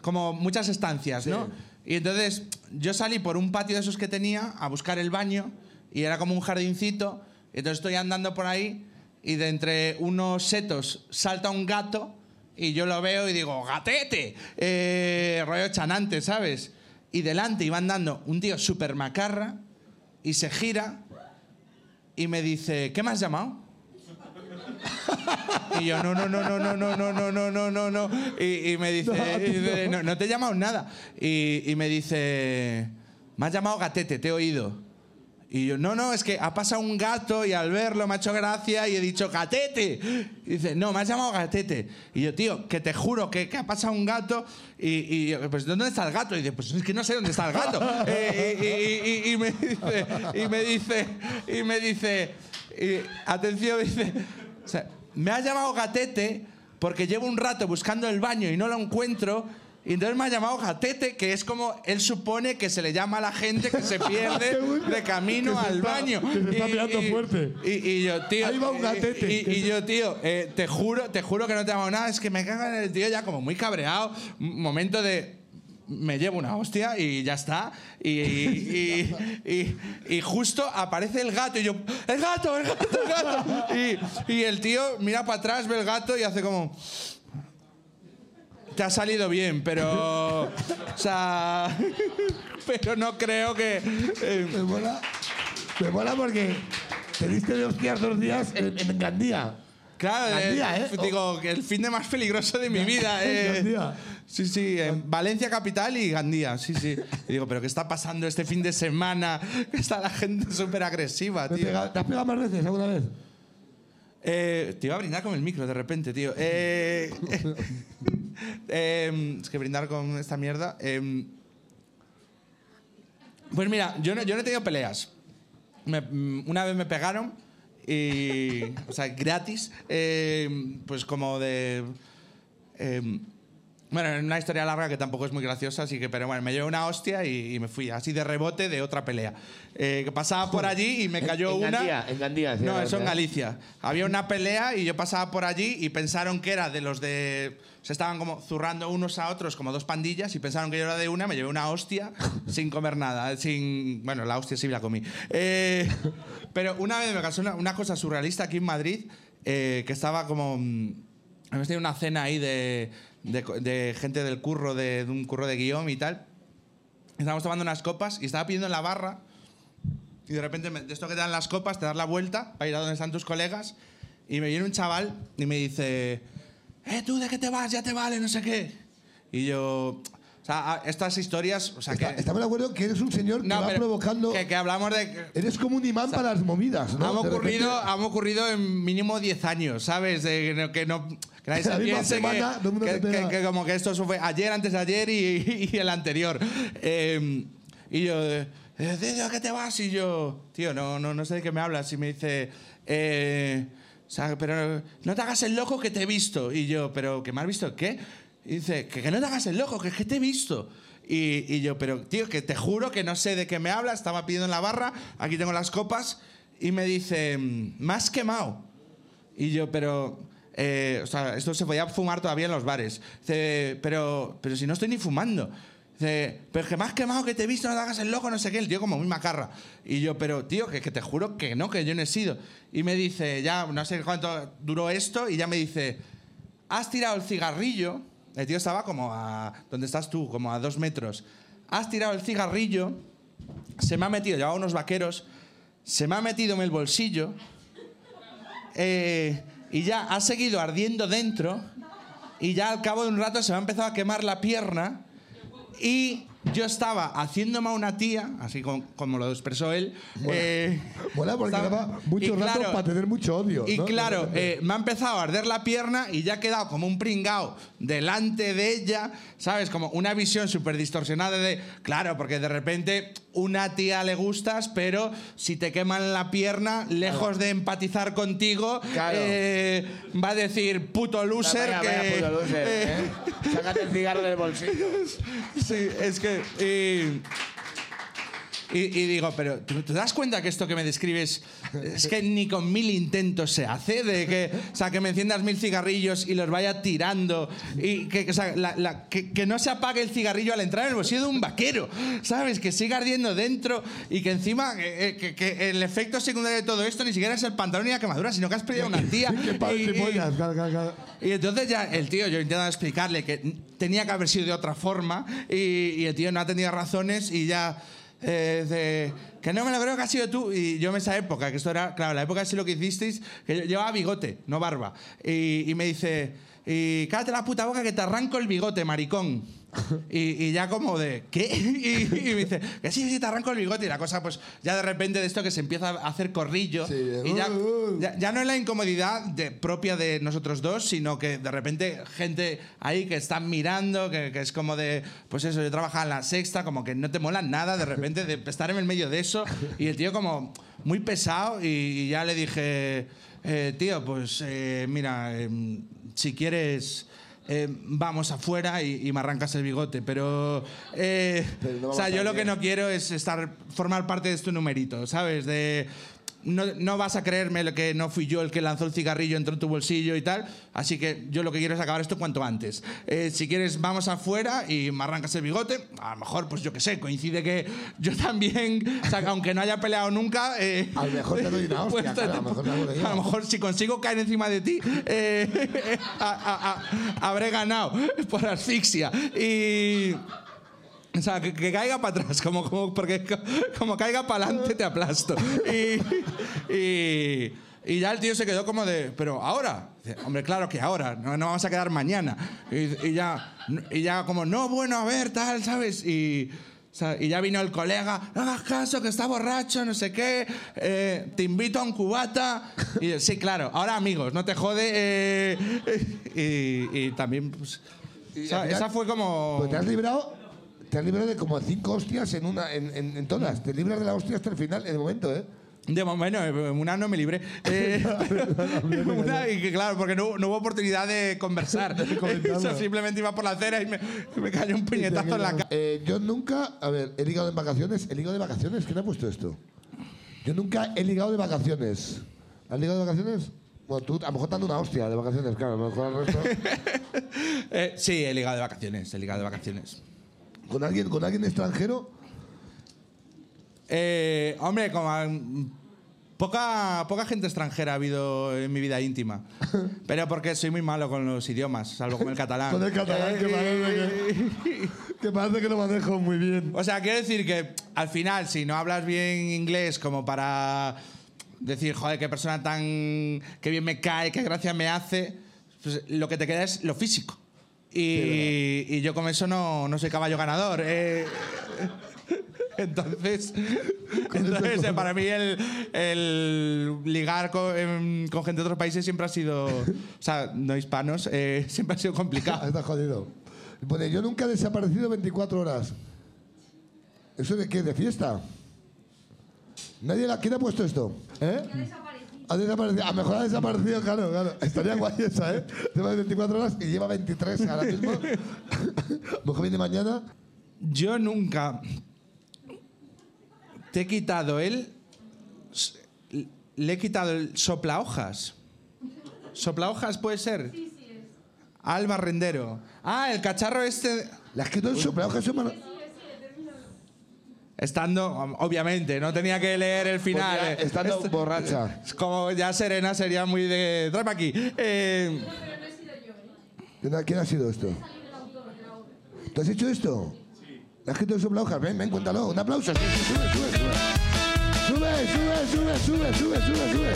como muchas estancias, ¿no? Y entonces yo salí por un patio de esos que tenía a buscar el baño, y era como un jardincito, y entonces estoy andando por ahí, y de entre unos setos salta un gato y yo lo veo y digo, gatete, eh, rollo chanante, ¿sabes? Y delante iba andando un tío súper macarra y se gira y me dice, ¿qué me has llamado? Y yo, no, no, no, no, no, no, no, no, no, no, no, no. Y, y me dice, y dice, no, no te he llamado nada. Y, y me dice, me has llamado gatete, te he oído. Y yo, no, no, es que ha pasado un gato y al verlo me ha hecho gracia y he dicho, gatete. Y dice, no, me has llamado gatete. Y yo, tío, que te juro que, que ha pasado un gato y, y yo, pues ¿dónde está el gato? Y dice, pues es que no sé dónde está el gato. Eh, y, y- y- y me dice, y me dice, y me dice, y, atención, me dice, o sea, me has llamado gatete porque llevo un rato buscando el baño y no lo encuentro. Y entonces me ha llamado gatete, que es como él supone que se le llama a la gente que se [LAUGHS] pierde de camino al está- baño. que se está mirando fuerte. Y, y yo, tío. Ahí va un y- gatete, Y, y yo, tío, eh, te juro, te juro que no te amo nada. Es que me cagan en el tío ya como muy cabreado. Momento de. Me llevo una hostia y ya está. Y, y- y- y justo aparece el gato y yo, ¡el gato, el gato, el gato! Y, el tío mira para atrás, ve el gato y hace como. Te ha salido bien, pero. O sea. [LAUGHS] Pero no creo que. eh, Me mola, me mola porque te diste de hostias dos días en, en Gandía. Claro, Gandía, eh, ¿eh? digo que el fin de más peligroso de mi vida. [LAUGHS] eh. Gandía. Sí, sí, en Valencia capital y Gandía, sí, sí. Y digo, pero ¿qué está pasando este fin de semana? Que está la gente súper agresiva, ¿No tío. te, ¿Te has pegado más veces alguna vez? Eh, te iba a brindar con el micro de repente, tío. Eh, [LAUGHS] eh, es que brindar con esta mierda. eh, pues mira, yo no, yo no he tenido peleas. Me- mm, una vez me pegaron y. O sea, gratis. eh, pues como de. Bueno, es una historia larga que tampoco es muy graciosa, así que, pero bueno, me llevé una hostia y, y me fui así de rebote de otra pelea. Eh, que pasaba por allí y me cayó en una. Gandía, en Gandía, sí, no, eso en. Galicia. Había una pelea y yo pasaba por allí y pensaron que era de los de. Se estaban como zurrando unos a otros como dos pandillas y pensaron que yo era de una, me llevé una hostia [LAUGHS] sin comer nada. Sin, bueno, la hostia sí la comí. Eh, pero una vez me pasó una, una cosa surrealista aquí en Madrid, eh, que estaba como. mm, Hemos tenido una cena ahí de, de de gente del curro, de, de un curro de guion y tal. Estábamos tomando unas copas y estaba pidiendo en la barra. Y de repente, de esto que te dan las copas, te das la vuelta para ir a donde están tus colegas. Y me viene un chaval y me dice: Eh, tú, ¿de qué te vas? Ya te vale, no sé qué. Y yo. O sea, estas historias. O sea, Está- que. estamos de acuerdo que eres un señor que No, va provocando. Que, que hablamos de. Eres como un imán para las movidas, ¿no? Han ocurrido, han ocurrido en mínimo 10 años, ¿sabes? De que no, que no todo el mundo que, que- que como que esto fue ayer, antes de ayer y, [LAUGHS] y el anterior. Eh, y yo, eh, ¿de qué te vas? Y yo, tío, no, no, no sé de qué me hablas. Y me dice, eh, pero no te hagas el loco que te he visto. Y yo, ¿pero que me has visto qué? Y dice, que, que no te hagas el loco, que, que te he visto. Y, y yo, pero tío, que te juro que no sé de qué me hablas. Estaba pidiendo en la barra, aquí tengo las copas. Y me dice, ¿me has quemado? Y yo, pero. Eh, o sea, esto se podía fumar todavía en los bares. Dice, pero, pero si no estoy ni fumando. Dice, pero que has quemado, que te he visto, no te hagas el loco, no sé qué. El tío, como muy macarra. Y yo, pero tío, que, que te juro que no, que yo no he sido. Y me dice, ya, no sé cuánto duró esto, y ya me dice, has tirado el cigarrillo. El tío estaba como a. ¿Dónde estás tú? Como a dos metros. Has tirado el cigarrillo, se me ha metido, llevaba unos vaqueros, se me ha metido en el bolsillo. Eh, y ya ha seguido ardiendo dentro y ya al cabo de un rato se me ha empezado a quemar la pierna y yo estaba haciéndome a una tía, así como, como lo expresó él. eh, Mola porque estaba- mucho rato claro, para tener mucho odio. y ¿no? claro, eh, me ha empezado a arder la pierna y ya he quedado como un pringao delante de ella, ¿sabes? Como una visión súper distorsionada de, claro, porque de repente una tía le gustas, pero si te queman la pierna, lejos de empatizar contigo, Claro. eh, va a decir puto loser Vaya, que... vaya puto loser, eh, ¿eh? [LAUGHS] Sácate el cigarro del bolsillo. Sí, es que... y- y, y digo, pero ¿tú te das cuenta que esto que me describes es que ni con mil intentos se hace? De que, o sea, que me enciendas mil cigarrillos y los vaya tirando y que, o sea, la- la- que, que no se apague el cigarrillo al entrar en el bolsillo de un vaquero, ¿sabes? Que siga ardiendo dentro y que encima eh, que, que el efecto secundario de todo esto ni siquiera es el pantalón ni la quemadura, sino que has perdido a una tía. [LAUGHS] Y- y- y entonces ya el tío, yo intentando explicarle que tenía que haber sido de otra forma y, y el tío no ha tenido razones y ya eh, que no me lo creo que has sido tú. Y yo en esa época, que esto era, claro, la época sí lo que hicisteis, que yo llevaba bigote, no barba. Y, y me dice, y cállate la puta boca que te arranco el bigote, maricón. Y, y ya como de, ¿qué? [LAUGHS] Y, y me dice, que sí, sí, te arranco el bigote. Y la cosa, pues, ya de repente de esto que se empieza a hacer corrillo. Sí, y ya, "Uh, uh". ya, ya no es la incomodidad de- propia de nosotros dos, sino que de repente gente ahí que están mirando, que, que es como de, pues eso, yo trabajaba en la sexta, como que no te mola nada de repente de estar en el medio de eso. Y el tío como muy pesado y, y ya le dije, eh, tío, pues eh, mira, em, si quieres... eh, vamos afuera y, y me arrancas el bigote, pero, eh, Pero no o sea, yo lo que no quiero es estar formar parte de este numerito, ¿sabes? De no, no vas a creerme lo que no fui yo el que lanzó el cigarrillo, entró en tu bolsillo y tal. Así que yo lo que quiero es acabar esto cuanto antes. Eh, si quieres, vamos afuera y me arrancas el bigote. A lo mejor, pues yo qué sé, coincide que [LAUGHS] yo también, o sea, que aunque no haya peleado nunca. eh, A lo mejor te doy una [LAUGHS] hostia, pues, claro, a lo mejor me a lo mejor si consigo caer encima de ti, eh, [LAUGHS] a- a- a- habré ganado por asfixia. Y. O sea, que, que caiga para atrás, como, como, porque co- como caiga para adelante te aplasto. Y, y, y ya el tío se quedó como de, pero ahora, Dice, hombre, claro que ahora, no, no vamos a quedar mañana. Y, y ya, y ya como, no, bueno, a ver, tal, ¿sabes? Y, O sea, y ya vino el colega, no hagas caso, que está borracho, no sé qué, eh, te invito a un cubata. Y yo, sí, claro, ahora amigos, no te jode. eh, [LAUGHS] y, y también, pues, o sea, esa fue como... Pues te has librado, te has librado de como cinco hostias en una, en, en, en todas. Te libras de la hostia hasta el final, en el momento, ¿eh? De momento, eh, una no me libré. [LAUGHS] Eh, una, y claro, porque no, no hubo oportunidad de conversar. [LAUGHS] Eso simplemente iba por la acera y me, me cayó un puñetazo en la cara. Eh, yo nunca, a ver, he ligado en vacaciones. ¿He ligado de vacaciones? ¿Quién ha puesto esto? Yo nunca he ligado de vacaciones. ¿Has ligado de vacaciones? Bueno, tú a lo mejor te una hostia de vacaciones, claro. A lo mejor al resto. [LAUGHS] Eh, sí, he ligado de vacaciones, he ligado de vacaciones. ¿Con alguien, ¿Con alguien extranjero? Eh, hombre, ah, poca, poca gente extranjera ha habido en mi vida íntima. [LAUGHS] Pero porque soy muy malo con los idiomas, salvo con el catalán. Con el catalán, que parece Que parece que lo manejo muy bien. O sea, quiero decir que al final, si no hablas bien inglés como para decir, joder, qué persona tan. qué bien me cae, qué gracia me hace, pues lo que te queda es lo físico. Y, y yo con eso no, no soy caballo ganador. eh. [LAUGHS] entonces, entonces eh, para mí el, el ligar con, em, con gente de otros países siempre ha sido, o sea, no hispanos, eh, [LAUGHS] siempre ha sido Ah, complicado. Está jodido. Pone, yo nunca he desaparecido 24 horas. ¿Eso de qué? ¿De fiesta? ¿Nadie la, ¿Quién ha puesto esto? ¿Eh? Ha desaparecido. A lo mejor ha desaparecido, claro, claro. Estaría guay esa, ¿eh? Lleva 24 horas y lleva 23 ahora mismo. [LAUGHS] Mejor viene mañana. Yo nunca te he quitado el. Le he quitado el soplahojas. ¿Soplahojas puede ser? Sí, sí es. Al barrendero. Ah, el cacharro este. Las que no son, pero que son mano- Estando, obviamente, no tenía que leer el final. Pues ya, eh. estando Esto- borracha. Es [LAUGHS] Como ya Serena sería muy de. Tráeme aquí. Eh, ¿Quién ha- ¿Quién ha sido esto? ¿Tú has hecho esto? Sí. ¿Le has escrito el hojas? Ven, ven, cuéntalo. Un aplauso. Sube, sube, sube, sube. Sube, sube, sube, sube, sube, sube, sube.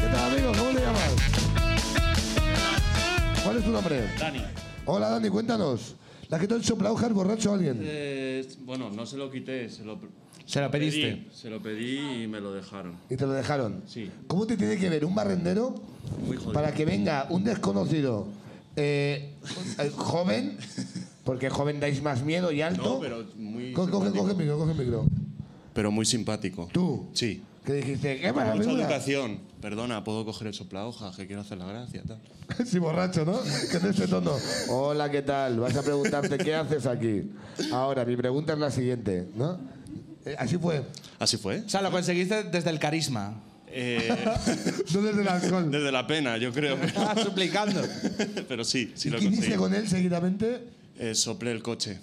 ¿Qué tal, amigo? ¿Cómo te llamas? ¿Cuál es tu nombre? Dani. Hola, Dani, cuéntanos. ¿Le has quitado el soplaujas borracho a alguien? Eh, bueno, no se lo quité, se lo, se lo pediste. pedí. Se lo pedí y me lo dejaron. Y te lo dejaron. Sí. ¿Cómo te tiene que ver un barrendero Muy para que venga un desconocido eh, eh, joven? Porque joven dais más miedo y alto. No, pero muy Co- Coge, simpático. coge el micro, coge el micro. Pero muy simpático. ¿Tú? Sí. Que dijiste, ¿qué pasa, mucha figura? educación. Perdona, puedo coger el soplahojas, que quiero hacer la gracia, tal. [LAUGHS] Sí, borracho, ¿no? Que en ese tono. Hola, ¿qué tal? Vas a preguntarte qué haces aquí. Ahora, mi pregunta es la siguiente, ¿no? Eh, así fue. Así fue. O sea, lo conseguiste desde el carisma. Eh, [LAUGHS] No desde el alcohol. desde la pena, yo creo. Ah, suplicando. [LAUGHS] Pero sí, sí ¿Y lo qué hiciste conseguí. con él seguidamente? Eh, soplé el coche.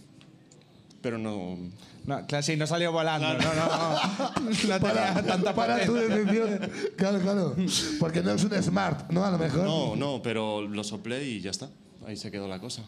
Pero no. No, claro, sí, no salió volando. No, no, no. [LAUGHS] No tenía tanta para tu decepción. Claro, claro. Porque no es un smart, ¿no? A lo mejor. No, no, pero lo soplé y ya está. Ahí se quedó la cosa.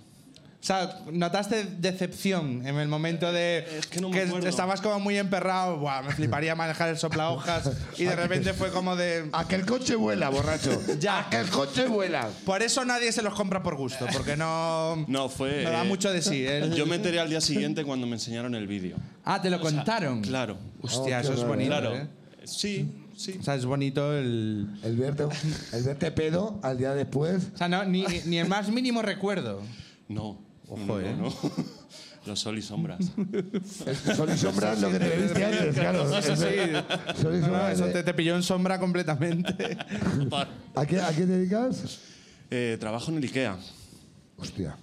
O sea, ¿notaste decepción en el momento de Es que no me acuerdo. estabas como muy emperrado? Buah, me fliparía [LAUGHS] manejar el soplahojas y de repente fue como de... A que el coche vuela, borracho. Ya. A que el coche vuela. Por eso nadie se los compra por gusto, porque no... No, fue. No da eh, mucho de sí. el- Yo me enteré al día siguiente cuando me enseñaron el vídeo. Ah, ¿te lo contaron? Claro. Hostia, Oh, eso es bonito, Claro. ¿eh? Sí, sí. O sea, es bonito el... El verte, el verte pedo al día después. O sea, no, ni, ni el más mínimo recuerdo. No. Ojo, no, ¿eh? no, no. [LAUGHS] Los sol y sombras. Sol y sombras lo que te bebiste antes, claro. Eso sí. Sol y No, no, sombras. eso te, te pilló en sombra completamente. ¿A qué, ¿A qué te dedicas? Eh, trabajo en el IKEA. Hostia.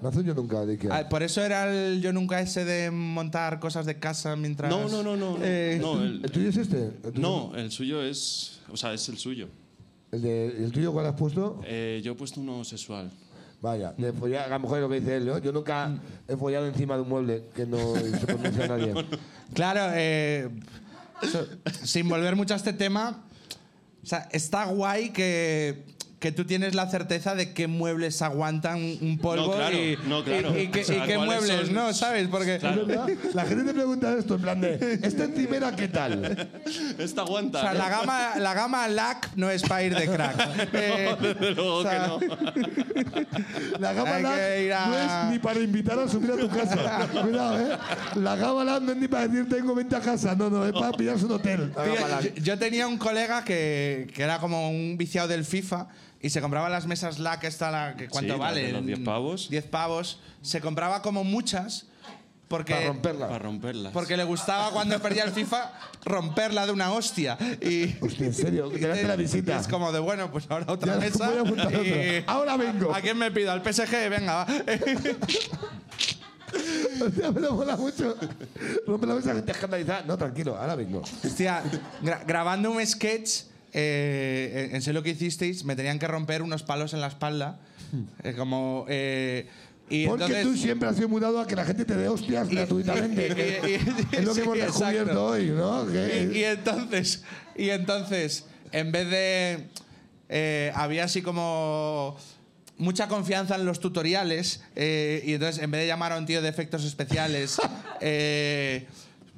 No hace yo nunca de Ikea. Ah, Por eso era el yo nunca ese de montar cosas de casa mientras... No, no, no, no. no. Eh, No, ¿El el, tuyo es este? ¿El tuyo? no, el suyo es. O sea, es el suyo. ¿El, de, ¿El tuyo cuál has puesto? Eh, yo he puesto uno sexual. Vaya, de follar, a lo mejor es lo que dice él, ¿no? Yo nunca he follado encima de un mueble que no se pronuncia a nadie. [LAUGHS] Claro, eh, so- sin volver mucho a este tema, o sea, está guay que, que tú tienes la certeza de qué muebles aguantan un polvo No, claro, y, no, claro. y- y qué- O sea, y qué ¿cuáles muebles son? no, ¿sabes? Porque ¿Es verdad? La gente te pregunta esto, en plan de, ¿esta encimera qué tal? Esta o aguanta. sea, ¿eh? la gama, la gama LAC no es para ir de crack. [LAUGHS] Eh, Desde luego o sea, que no. La gama Hay LAC a- no es ni para invitar a subir a tu casa. [LAUGHS] Cuidado, ¿eh? La gama LAC no es ni para decir tengo 20 a casa. No, no, es para pillarse un hotel. Yo, yo tenía un colega que, que era como un viciado del FIFA y se compraba las mesas LAC, esta, la, que ¿cuánto Sí, la vale? los 10 pavos. 10 pavos. Se compraba como muchas porque, Para romperla. Para romperlas. porque le gustaba cuando perdía el FIFA romperla de una hostia. Y, Hostia, en serio, [LAUGHS] y la visita. Es como de, bueno, pues ahora otra Ya, mesa. voy a y- otra. Ahora vengo. ¿A quién me pido? ¿Al PSG? Venga, va. [LAUGHS] Hostia, me lo mola mucho. Rompe la mesa, gente escandalizada. No, tranquilo, ahora vengo. Hostia, gra- grabando un sketch, eh, en- sé lo que hicisteis, me tenían que romper unos palos en la espalda. Eh, como. eh, y Porque entonces, tú siempre has sido mudado a que la gente te dé hostias gratuitamente. y- y- es lo que [LAUGHS] sí, hemos descubierto hoy, ¿no? Que- Y, y entonces, y entonces, en vez de. eh, había así como. Mucha confianza en los tutoriales. eh, y entonces, en vez de llamar a un tío de efectos especiales. [LAUGHS] eh,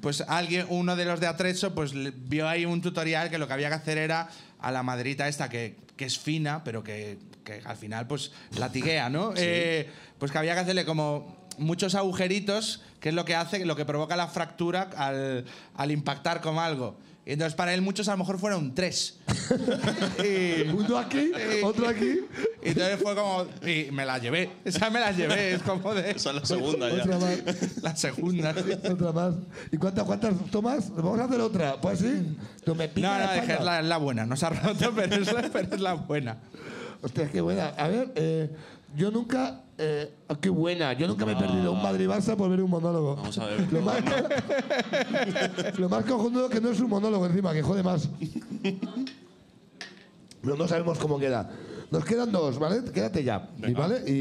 pues alguien, uno de los de Atrecho, pues vio ahí un tutorial que lo que había que hacer era a la madrita esta que, que es fina, pero que, que al final pues latiguea, ¿no? Eh, pues que había que hacerle como muchos agujeritos, que es lo que hace, lo que provoca la fractura al, al impactar con algo. Entonces para él muchos a lo mejor fueron tres. [LAUGHS] y, Uno aquí, otro aquí. y entonces fue como... Y me la llevé. Esa me la llevé. Es como de... Esa es la segunda ya. Otra más. La segunda. sí. Otra más. ¿Y cuántas, cuántas tomas? Vamos a hacer otra. Pues sí. Tú me No, no, es la, es la buena. No se ha roto, [LAUGHS] pero es la, pero es la buena. Hostia, qué buena. A ver, eh, yo nunca. Eh, ah, qué buena. Yo nunca me he perdido un Madrid-Barça por ver un monólogo. Vamos a ver. [LAUGHS] Lo más, [LAUGHS] lo más cojonudo que no es un monólogo encima, que jode más. Pero no sabemos cómo queda. Nos quedan dos, ¿vale? Quédate ya. ¿y Venga. ¿Vale? Y,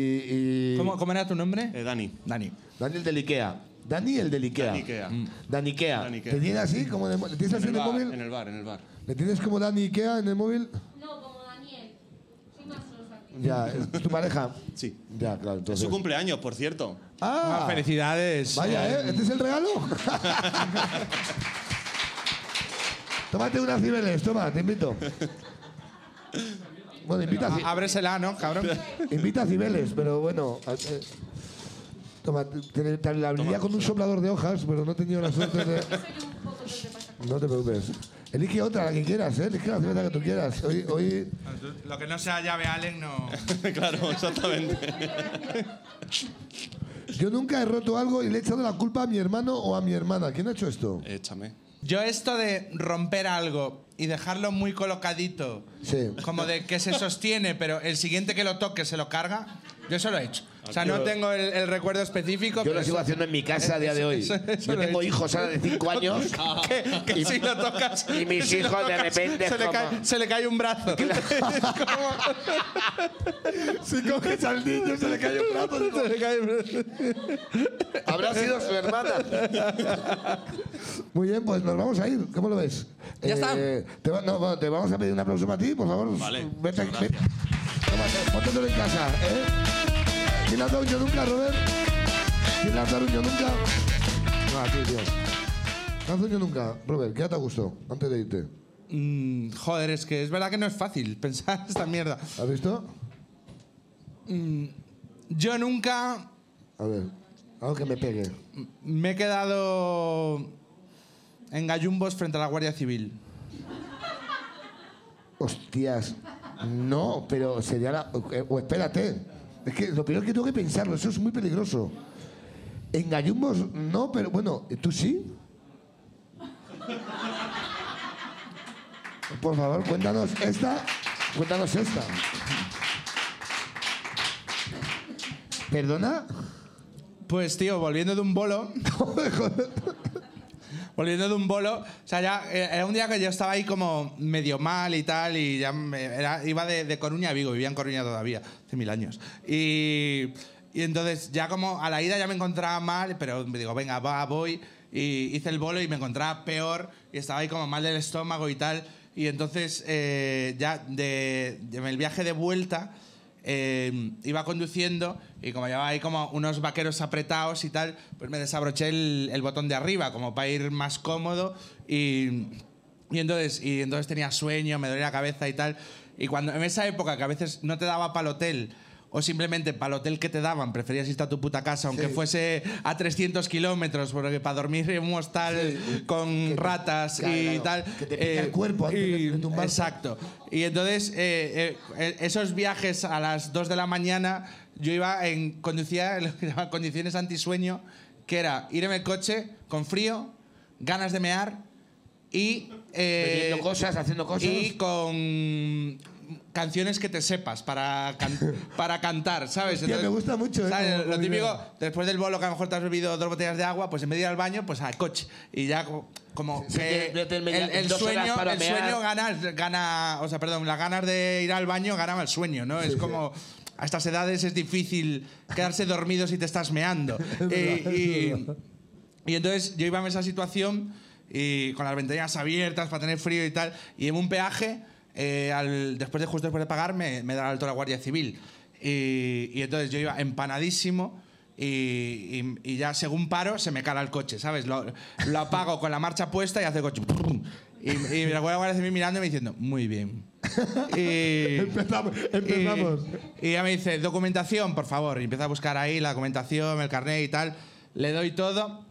y- ¿Cómo, cómo era tu nombre? Eh, Dani. Dani. Dani el del Ikea. Dani el del Ikea. Dani Ikea. Dani Ikea. Dani Ikea. ¿Te tiene así? Como de ¿Le tienes así En en el, el bar, móvil? en el bar, en el bar. ¿Le tienes como Dani Ikea en el móvil? No, como Daniel. Soy más sosa que Ya, ¿es tu pareja? Sí. Ya, claro. Es su cumpleaños, por cierto. Ah, Felicidades. Vaya, ¿eh? ¿Este es el regalo? [LAUGHS] Tómate unas cibeles, toma, te invito. Bueno, invita a, Ah, Ábresela, ¿no, cabrón? invita a cibeles, pero bueno. eh, Toma, te, te la abriría con un soplador de hojas, pero no he tenido la suerte de... No te preocupes. Elige otra, la que quieras, ¿eh? Elige la cerveza que tú quieras. Hoy, hoy Lo que no sea llave Allen no... [LAUGHS] claro, exactamente. yo nunca he roto algo y le he echado la culpa a mi hermano o a mi hermana. ¿Quién ha hecho esto? Échame. Yo esto de romper algo y dejarlo muy colocadito, Sí. como de que se sostiene, pero el siguiente que lo toque se lo carga, yo eso lo he hecho. O sea, no tengo el, el recuerdo específico. Yo pero lo sigo eso- haciendo en mi casa a día de hoy. eso- eso Yo lo he tengo hecho. hijos ahora de 5 [LAUGHS] años. que, que [LAUGHS] Y- si lo tocas. y mis si lo hijos de repente Se le, como- cae, se le cae un brazo. [LAUGHS] Si coges al niño se le cae un brazo. Se le cae un brazo. Habrá sido su hermana. Muy bien, pues nos vamos a ir. ¿Cómo lo ves? Ya está. Te, va- no, te vamos a pedir un aplauso para ti, por favor. Vale. Vete, vete. Tómate, póntetelo en casa, ¿eh? ¿Quién le ha dado yo nunca, Robert? ¿Quién le ha dado yo nunca? No, a ti, tío. ¿Te has dado yo nunca? Robert, ¿qué te gustó antes de irte? Mm, joder, es que es verdad que no es fácil [LAUGHS] pensar esta mierda. ¿Has visto? Yo nunca A ver, algo que me pegue. me he quedado en gallumbos frente a la Guardia Civil. Hostias. No, pero sería la. eh, O espérate. Es que lo peor que tengo que pensarlo, eso es muy peligroso. En gallumbos no, pero bueno, ¿tú sí? Por favor, cuéntanos esta. Cuéntanos esta. ¿Perdona? Pues, tío, volviendo de un bolo. [LAUGHS] volviendo de un bolo. O sea, ya eh, era un día que yo estaba ahí como medio mal y tal. Y ya me- era- iba de, de Coruña a Vigo. Vivía en Coruña todavía, hace mil años. Y, y entonces, ya como a la ida ya me encontraba mal. Pero me digo, venga, va, voy. Y hice el bolo y me encontraba peor. Y estaba ahí como mal del estómago y tal. Y entonces, eh, ya de, de- el viaje de vuelta, eh, iba conduciendo y como llevaba ahí como unos vaqueros apretados y tal, pues me desabroché el, el botón de arriba, como para ir más cómodo. Y, y, entonces, y entonces tenía sueño, me dolía la cabeza y tal. Y cuando en esa época que a veces no te daba para el hotel, o simplemente para el hotel que te daban, preferías irte a tu puta casa, aunque Sí. fuese a 300 kilómetros, porque para dormir en un hostal con ratas claro, y claro, tal. que te pique el cuerpo antes de- y- de. Exacto. Y entonces, eh, eh, esos viajes a las 2 de la mañana, yo iba en. conducía en lo que llaman condiciones antisueño, que era ir en el coche con frío, ganas de mear y. eh, cosas, haciendo cosas. Y con canciones que te sepas para, can- [LAUGHS] para cantar, ¿sabes? Hostia, me gusta mucho, ¿eh? Lo típico, después del bolo que a lo mejor te has bebido dos botellas de agua, pues en vez de ir al baño, pues al coche. Y ya co- como Sí, que el, el sueño, el sueño gana, gana, o sea, perdón, las ganas de ir al baño ganaba el sueño, ¿no? es como a estas edades es difícil quedarse dormido si te estás meando. [LAUGHS] Eh, y, y entonces yo iba en esa situación y con las ventanillas abiertas para tener frío y tal, y en un peaje, eh, al- después de justo después de pagar, me, me da alto la Guardia Civil. Y, y entonces yo iba empanadísimo. Y, y- y ya según paro se me cala el coche, ¿sabes? Lo, lo apago con la marcha puesta y hace el coche. ¡pum! Y, y la Guardia Civil mirando y me diciendo, muy bien. Y, [LAUGHS] Empezamos. empezamos. y, y ella me dice, documentación, por favor. Y empieza a buscar ahí la documentación, el carnet y tal. Le doy todo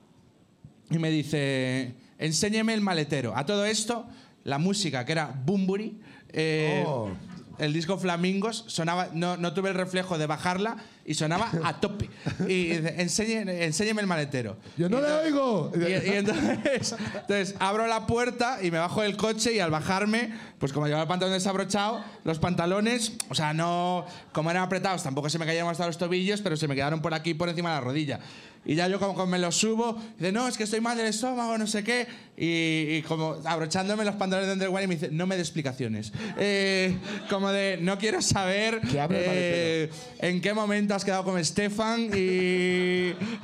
y me dice, enséñeme el maletero. A todo esto, la música, que era Bumburi, eh, Oh. el disco Flamingos, sonaba, no, no tuve el reflejo de bajarla y sonaba a tope. Y dice, enséñe- enséñeme el maletero. Yo no le oigo. Y, y entonces, entonces abro la puerta y me bajo del coche y al bajarme, pues como llevaba el pantalón desabrochado, los pantalones, o sea, no, como eran apretados, tampoco se me cayeron hasta los tobillos, pero se me quedaron por aquí, por encima de la rodilla. Y ya yo como, como me los subo, dice, no, es que estoy mal del estómago, no sé qué. Y, y como abrochándome los pantalones de underwear y me dice, no me dé explicaciones. Eh, como de, no quiero saber el eh, en qué momento has quedado con Stefan y,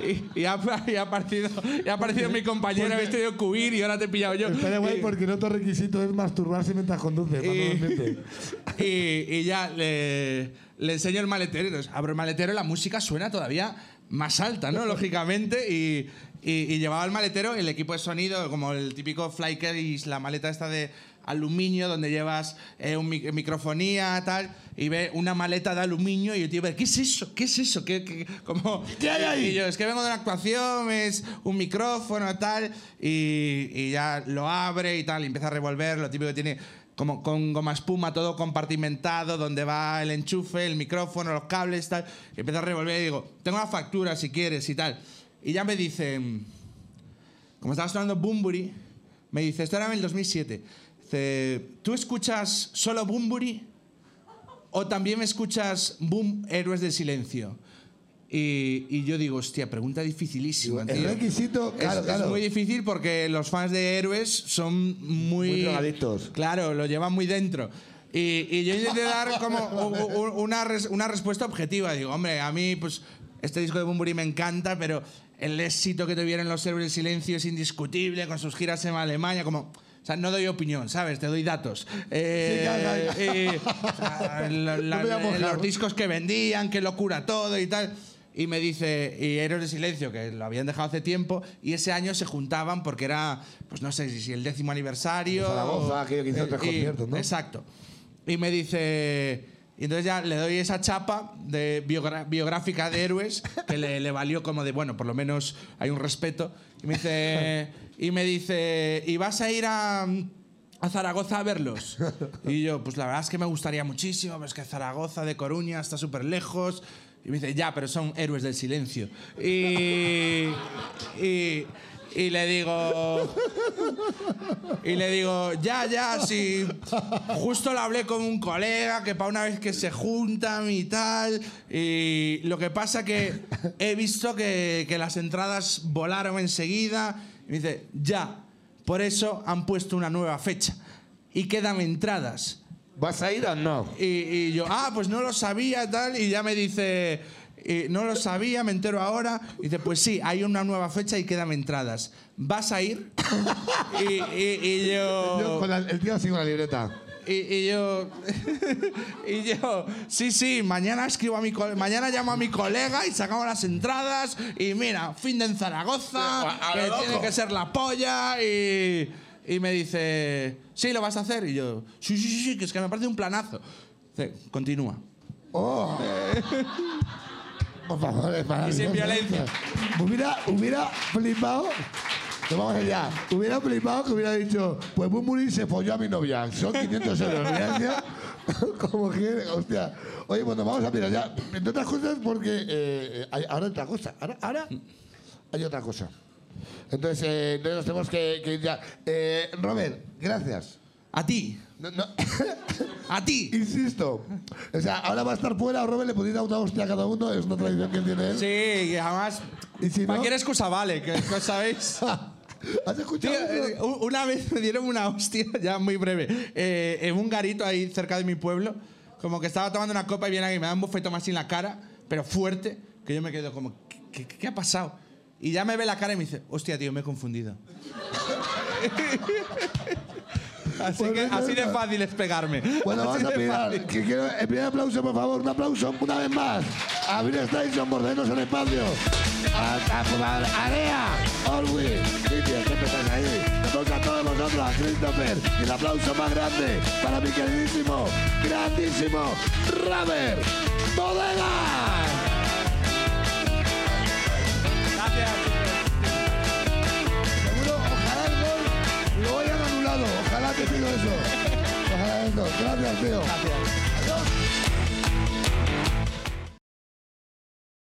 y, y ha, y ha aparecido, y ha aparecido mi compañero, habéis tenido huir y ahora te he pillado yo. Está de guay porque no otro requisito es masturbarse mientras conduce. no [LAUGHS] y, ya le, le enseño el maletero. Abro el maletero y la música suena todavía más alta, ¿no? [LAUGHS] Lógicamente. Y, y- y llevaba el maletero, el equipo de sonido, como el típico Flycase, la maleta esta de aluminio donde llevas eh, un mic- microfonía tal y ve una maleta de aluminio y yo tío ¿qué es eso? ¿qué es eso? ¿Qué, qué- cómo? ¿Qué hay ahí? Y yo es que vengo de una actuación es un micrófono tal y, y ya lo abre y tal y empieza a revolver lo típico que tiene como con goma espuma todo compartimentado donde va el enchufe el micrófono los cables tal y empieza a revolver y digo tengo la factura si quieres y tal y ya me dice como estaba sonando Bumburi me dice esto era en el 2007 dice ¿tú escuchas solo Bumburi? ¿O también escuchas Boom, Héroes del Silencio? Y, y yo digo, hostia, pregunta dificilísima. El tío. requisito, Es- claro, es, claro. muy difícil porque los fans de Héroes son muy. Muy drogadictos. Claro, lo llevan muy dentro. Y, y yo intenté dar como una, una respuesta objetiva. Digo, hombre, a mí, pues, este disco de Bumburi me encanta, pero el éxito que tuvieron los Héroes del Silencio es indiscutible con sus giras en Alemania, como. O sea, no doy opinión, ¿sabes? Te doy datos. Eh, eh, o sea, la- [LAUGHS] la- mojar. los discos que vendían, qué locura todo y tal. Y me dice, y Héroes de Silencio, que lo habían dejado hace tiempo, y ese año se juntaban porque era, pues no sé si el décimo aniversario. Zaragoza, aquello que hizo tres y- conciertos, ¿no? Exacto. Y me dice, y entonces ya le doy esa chapa de biográfica de héroes, que le, le valió como de, bueno, por lo menos hay un respeto. Y me dice, y me dice, ¿y vas a ir a, a Zaragoza a verlos? Y yo, pues la verdad es que me gustaría muchísimo, pero es que Zaragoza de Coruña está súper lejos. Y me dice, ya, pero son héroes del silencio. Y, y, le digo, y le digo, ya, ya, si justo lo hablé con un colega que para una vez que se juntan y tal. Y lo que pasa que he visto que, que las entradas volaron enseguida. Y me dice, ya, por eso han puesto una nueva fecha. Y quedan entradas. ¿Vas a ir o no? Y, y yo, ah, pues no lo sabía tal. Y ya me dice, Y no lo sabía, me entero ahora. Y dice, pues sí, hay una nueva fecha y quedan entradas. ¿Vas a ir? [LAUGHS] y, y- y yo... Yo con la- el tío así con la libreta. Y, y yo, [LAUGHS] y yo, sí, sí, mañana escribo a mi co- mañana llamo a mi colega y sacamos las entradas y mira, fin de en Zaragoza, a- a que lo loco. tiene que ser la polla y, y me dice, sí, lo vas a hacer y yo, sí, sí, sí, que es que me parece un planazo. Dice, continúa. Oh. Por favor, es Y sin violencia. Hubiera, hubiera flipado. Nos vamos allá. Hubiera flipado que hubiera dicho, pues Bumburi se folló a mi novia. Son 500 euros. [LAUGHS] Como que, hostia. Oye, bueno, vamos a mirar ya. Entre otras cosas, porque eh, eh, hay, ahora hay otra cosa. Ahora, ahora hay otra cosa. Entonces, eh, entonces nos tenemos que, que ir ya. Eh, Robert, gracias. A ti, No, no. [LAUGHS] a ti. Insisto. O sea, ahora va a estar fuera, a Robert le podéis dar una hostia a cada uno, es una tradición que él tiene él. Sí, y además, ¿Y si no? cualquier excusa vale, que, que sabéis. [LAUGHS] ¿Has escuchado? Tío, eh, una vez me dieron una hostia, [LAUGHS] ya muy breve, eh, en un garito ahí cerca de mi pueblo, como que estaba tomando una copa y viene alguien y me da un bofetón así en la cara, pero fuerte, que yo me quedo como, ¿qué, qué- qué ha pasado? Y ya me ve la cara y me dice, hostia, tío, me he confundido. [LAUGHS] así, Pues que, así de fácil es pegarme. Bueno, Así vamos a. Que quiero, el primer aplauso, por favor, un aplauso una vez más. A Bill Station, en el espacio. A, a, Area, Orwin, Cintia, siempre estás ahí. Un aplauso a todos vosotros, a Christopher. Y el aplauso más grande para mi queridísimo, grandísimo, Raver Bodegas. Ojalá te pido eso. Ojalá eso. Gracias, tío. Gracias.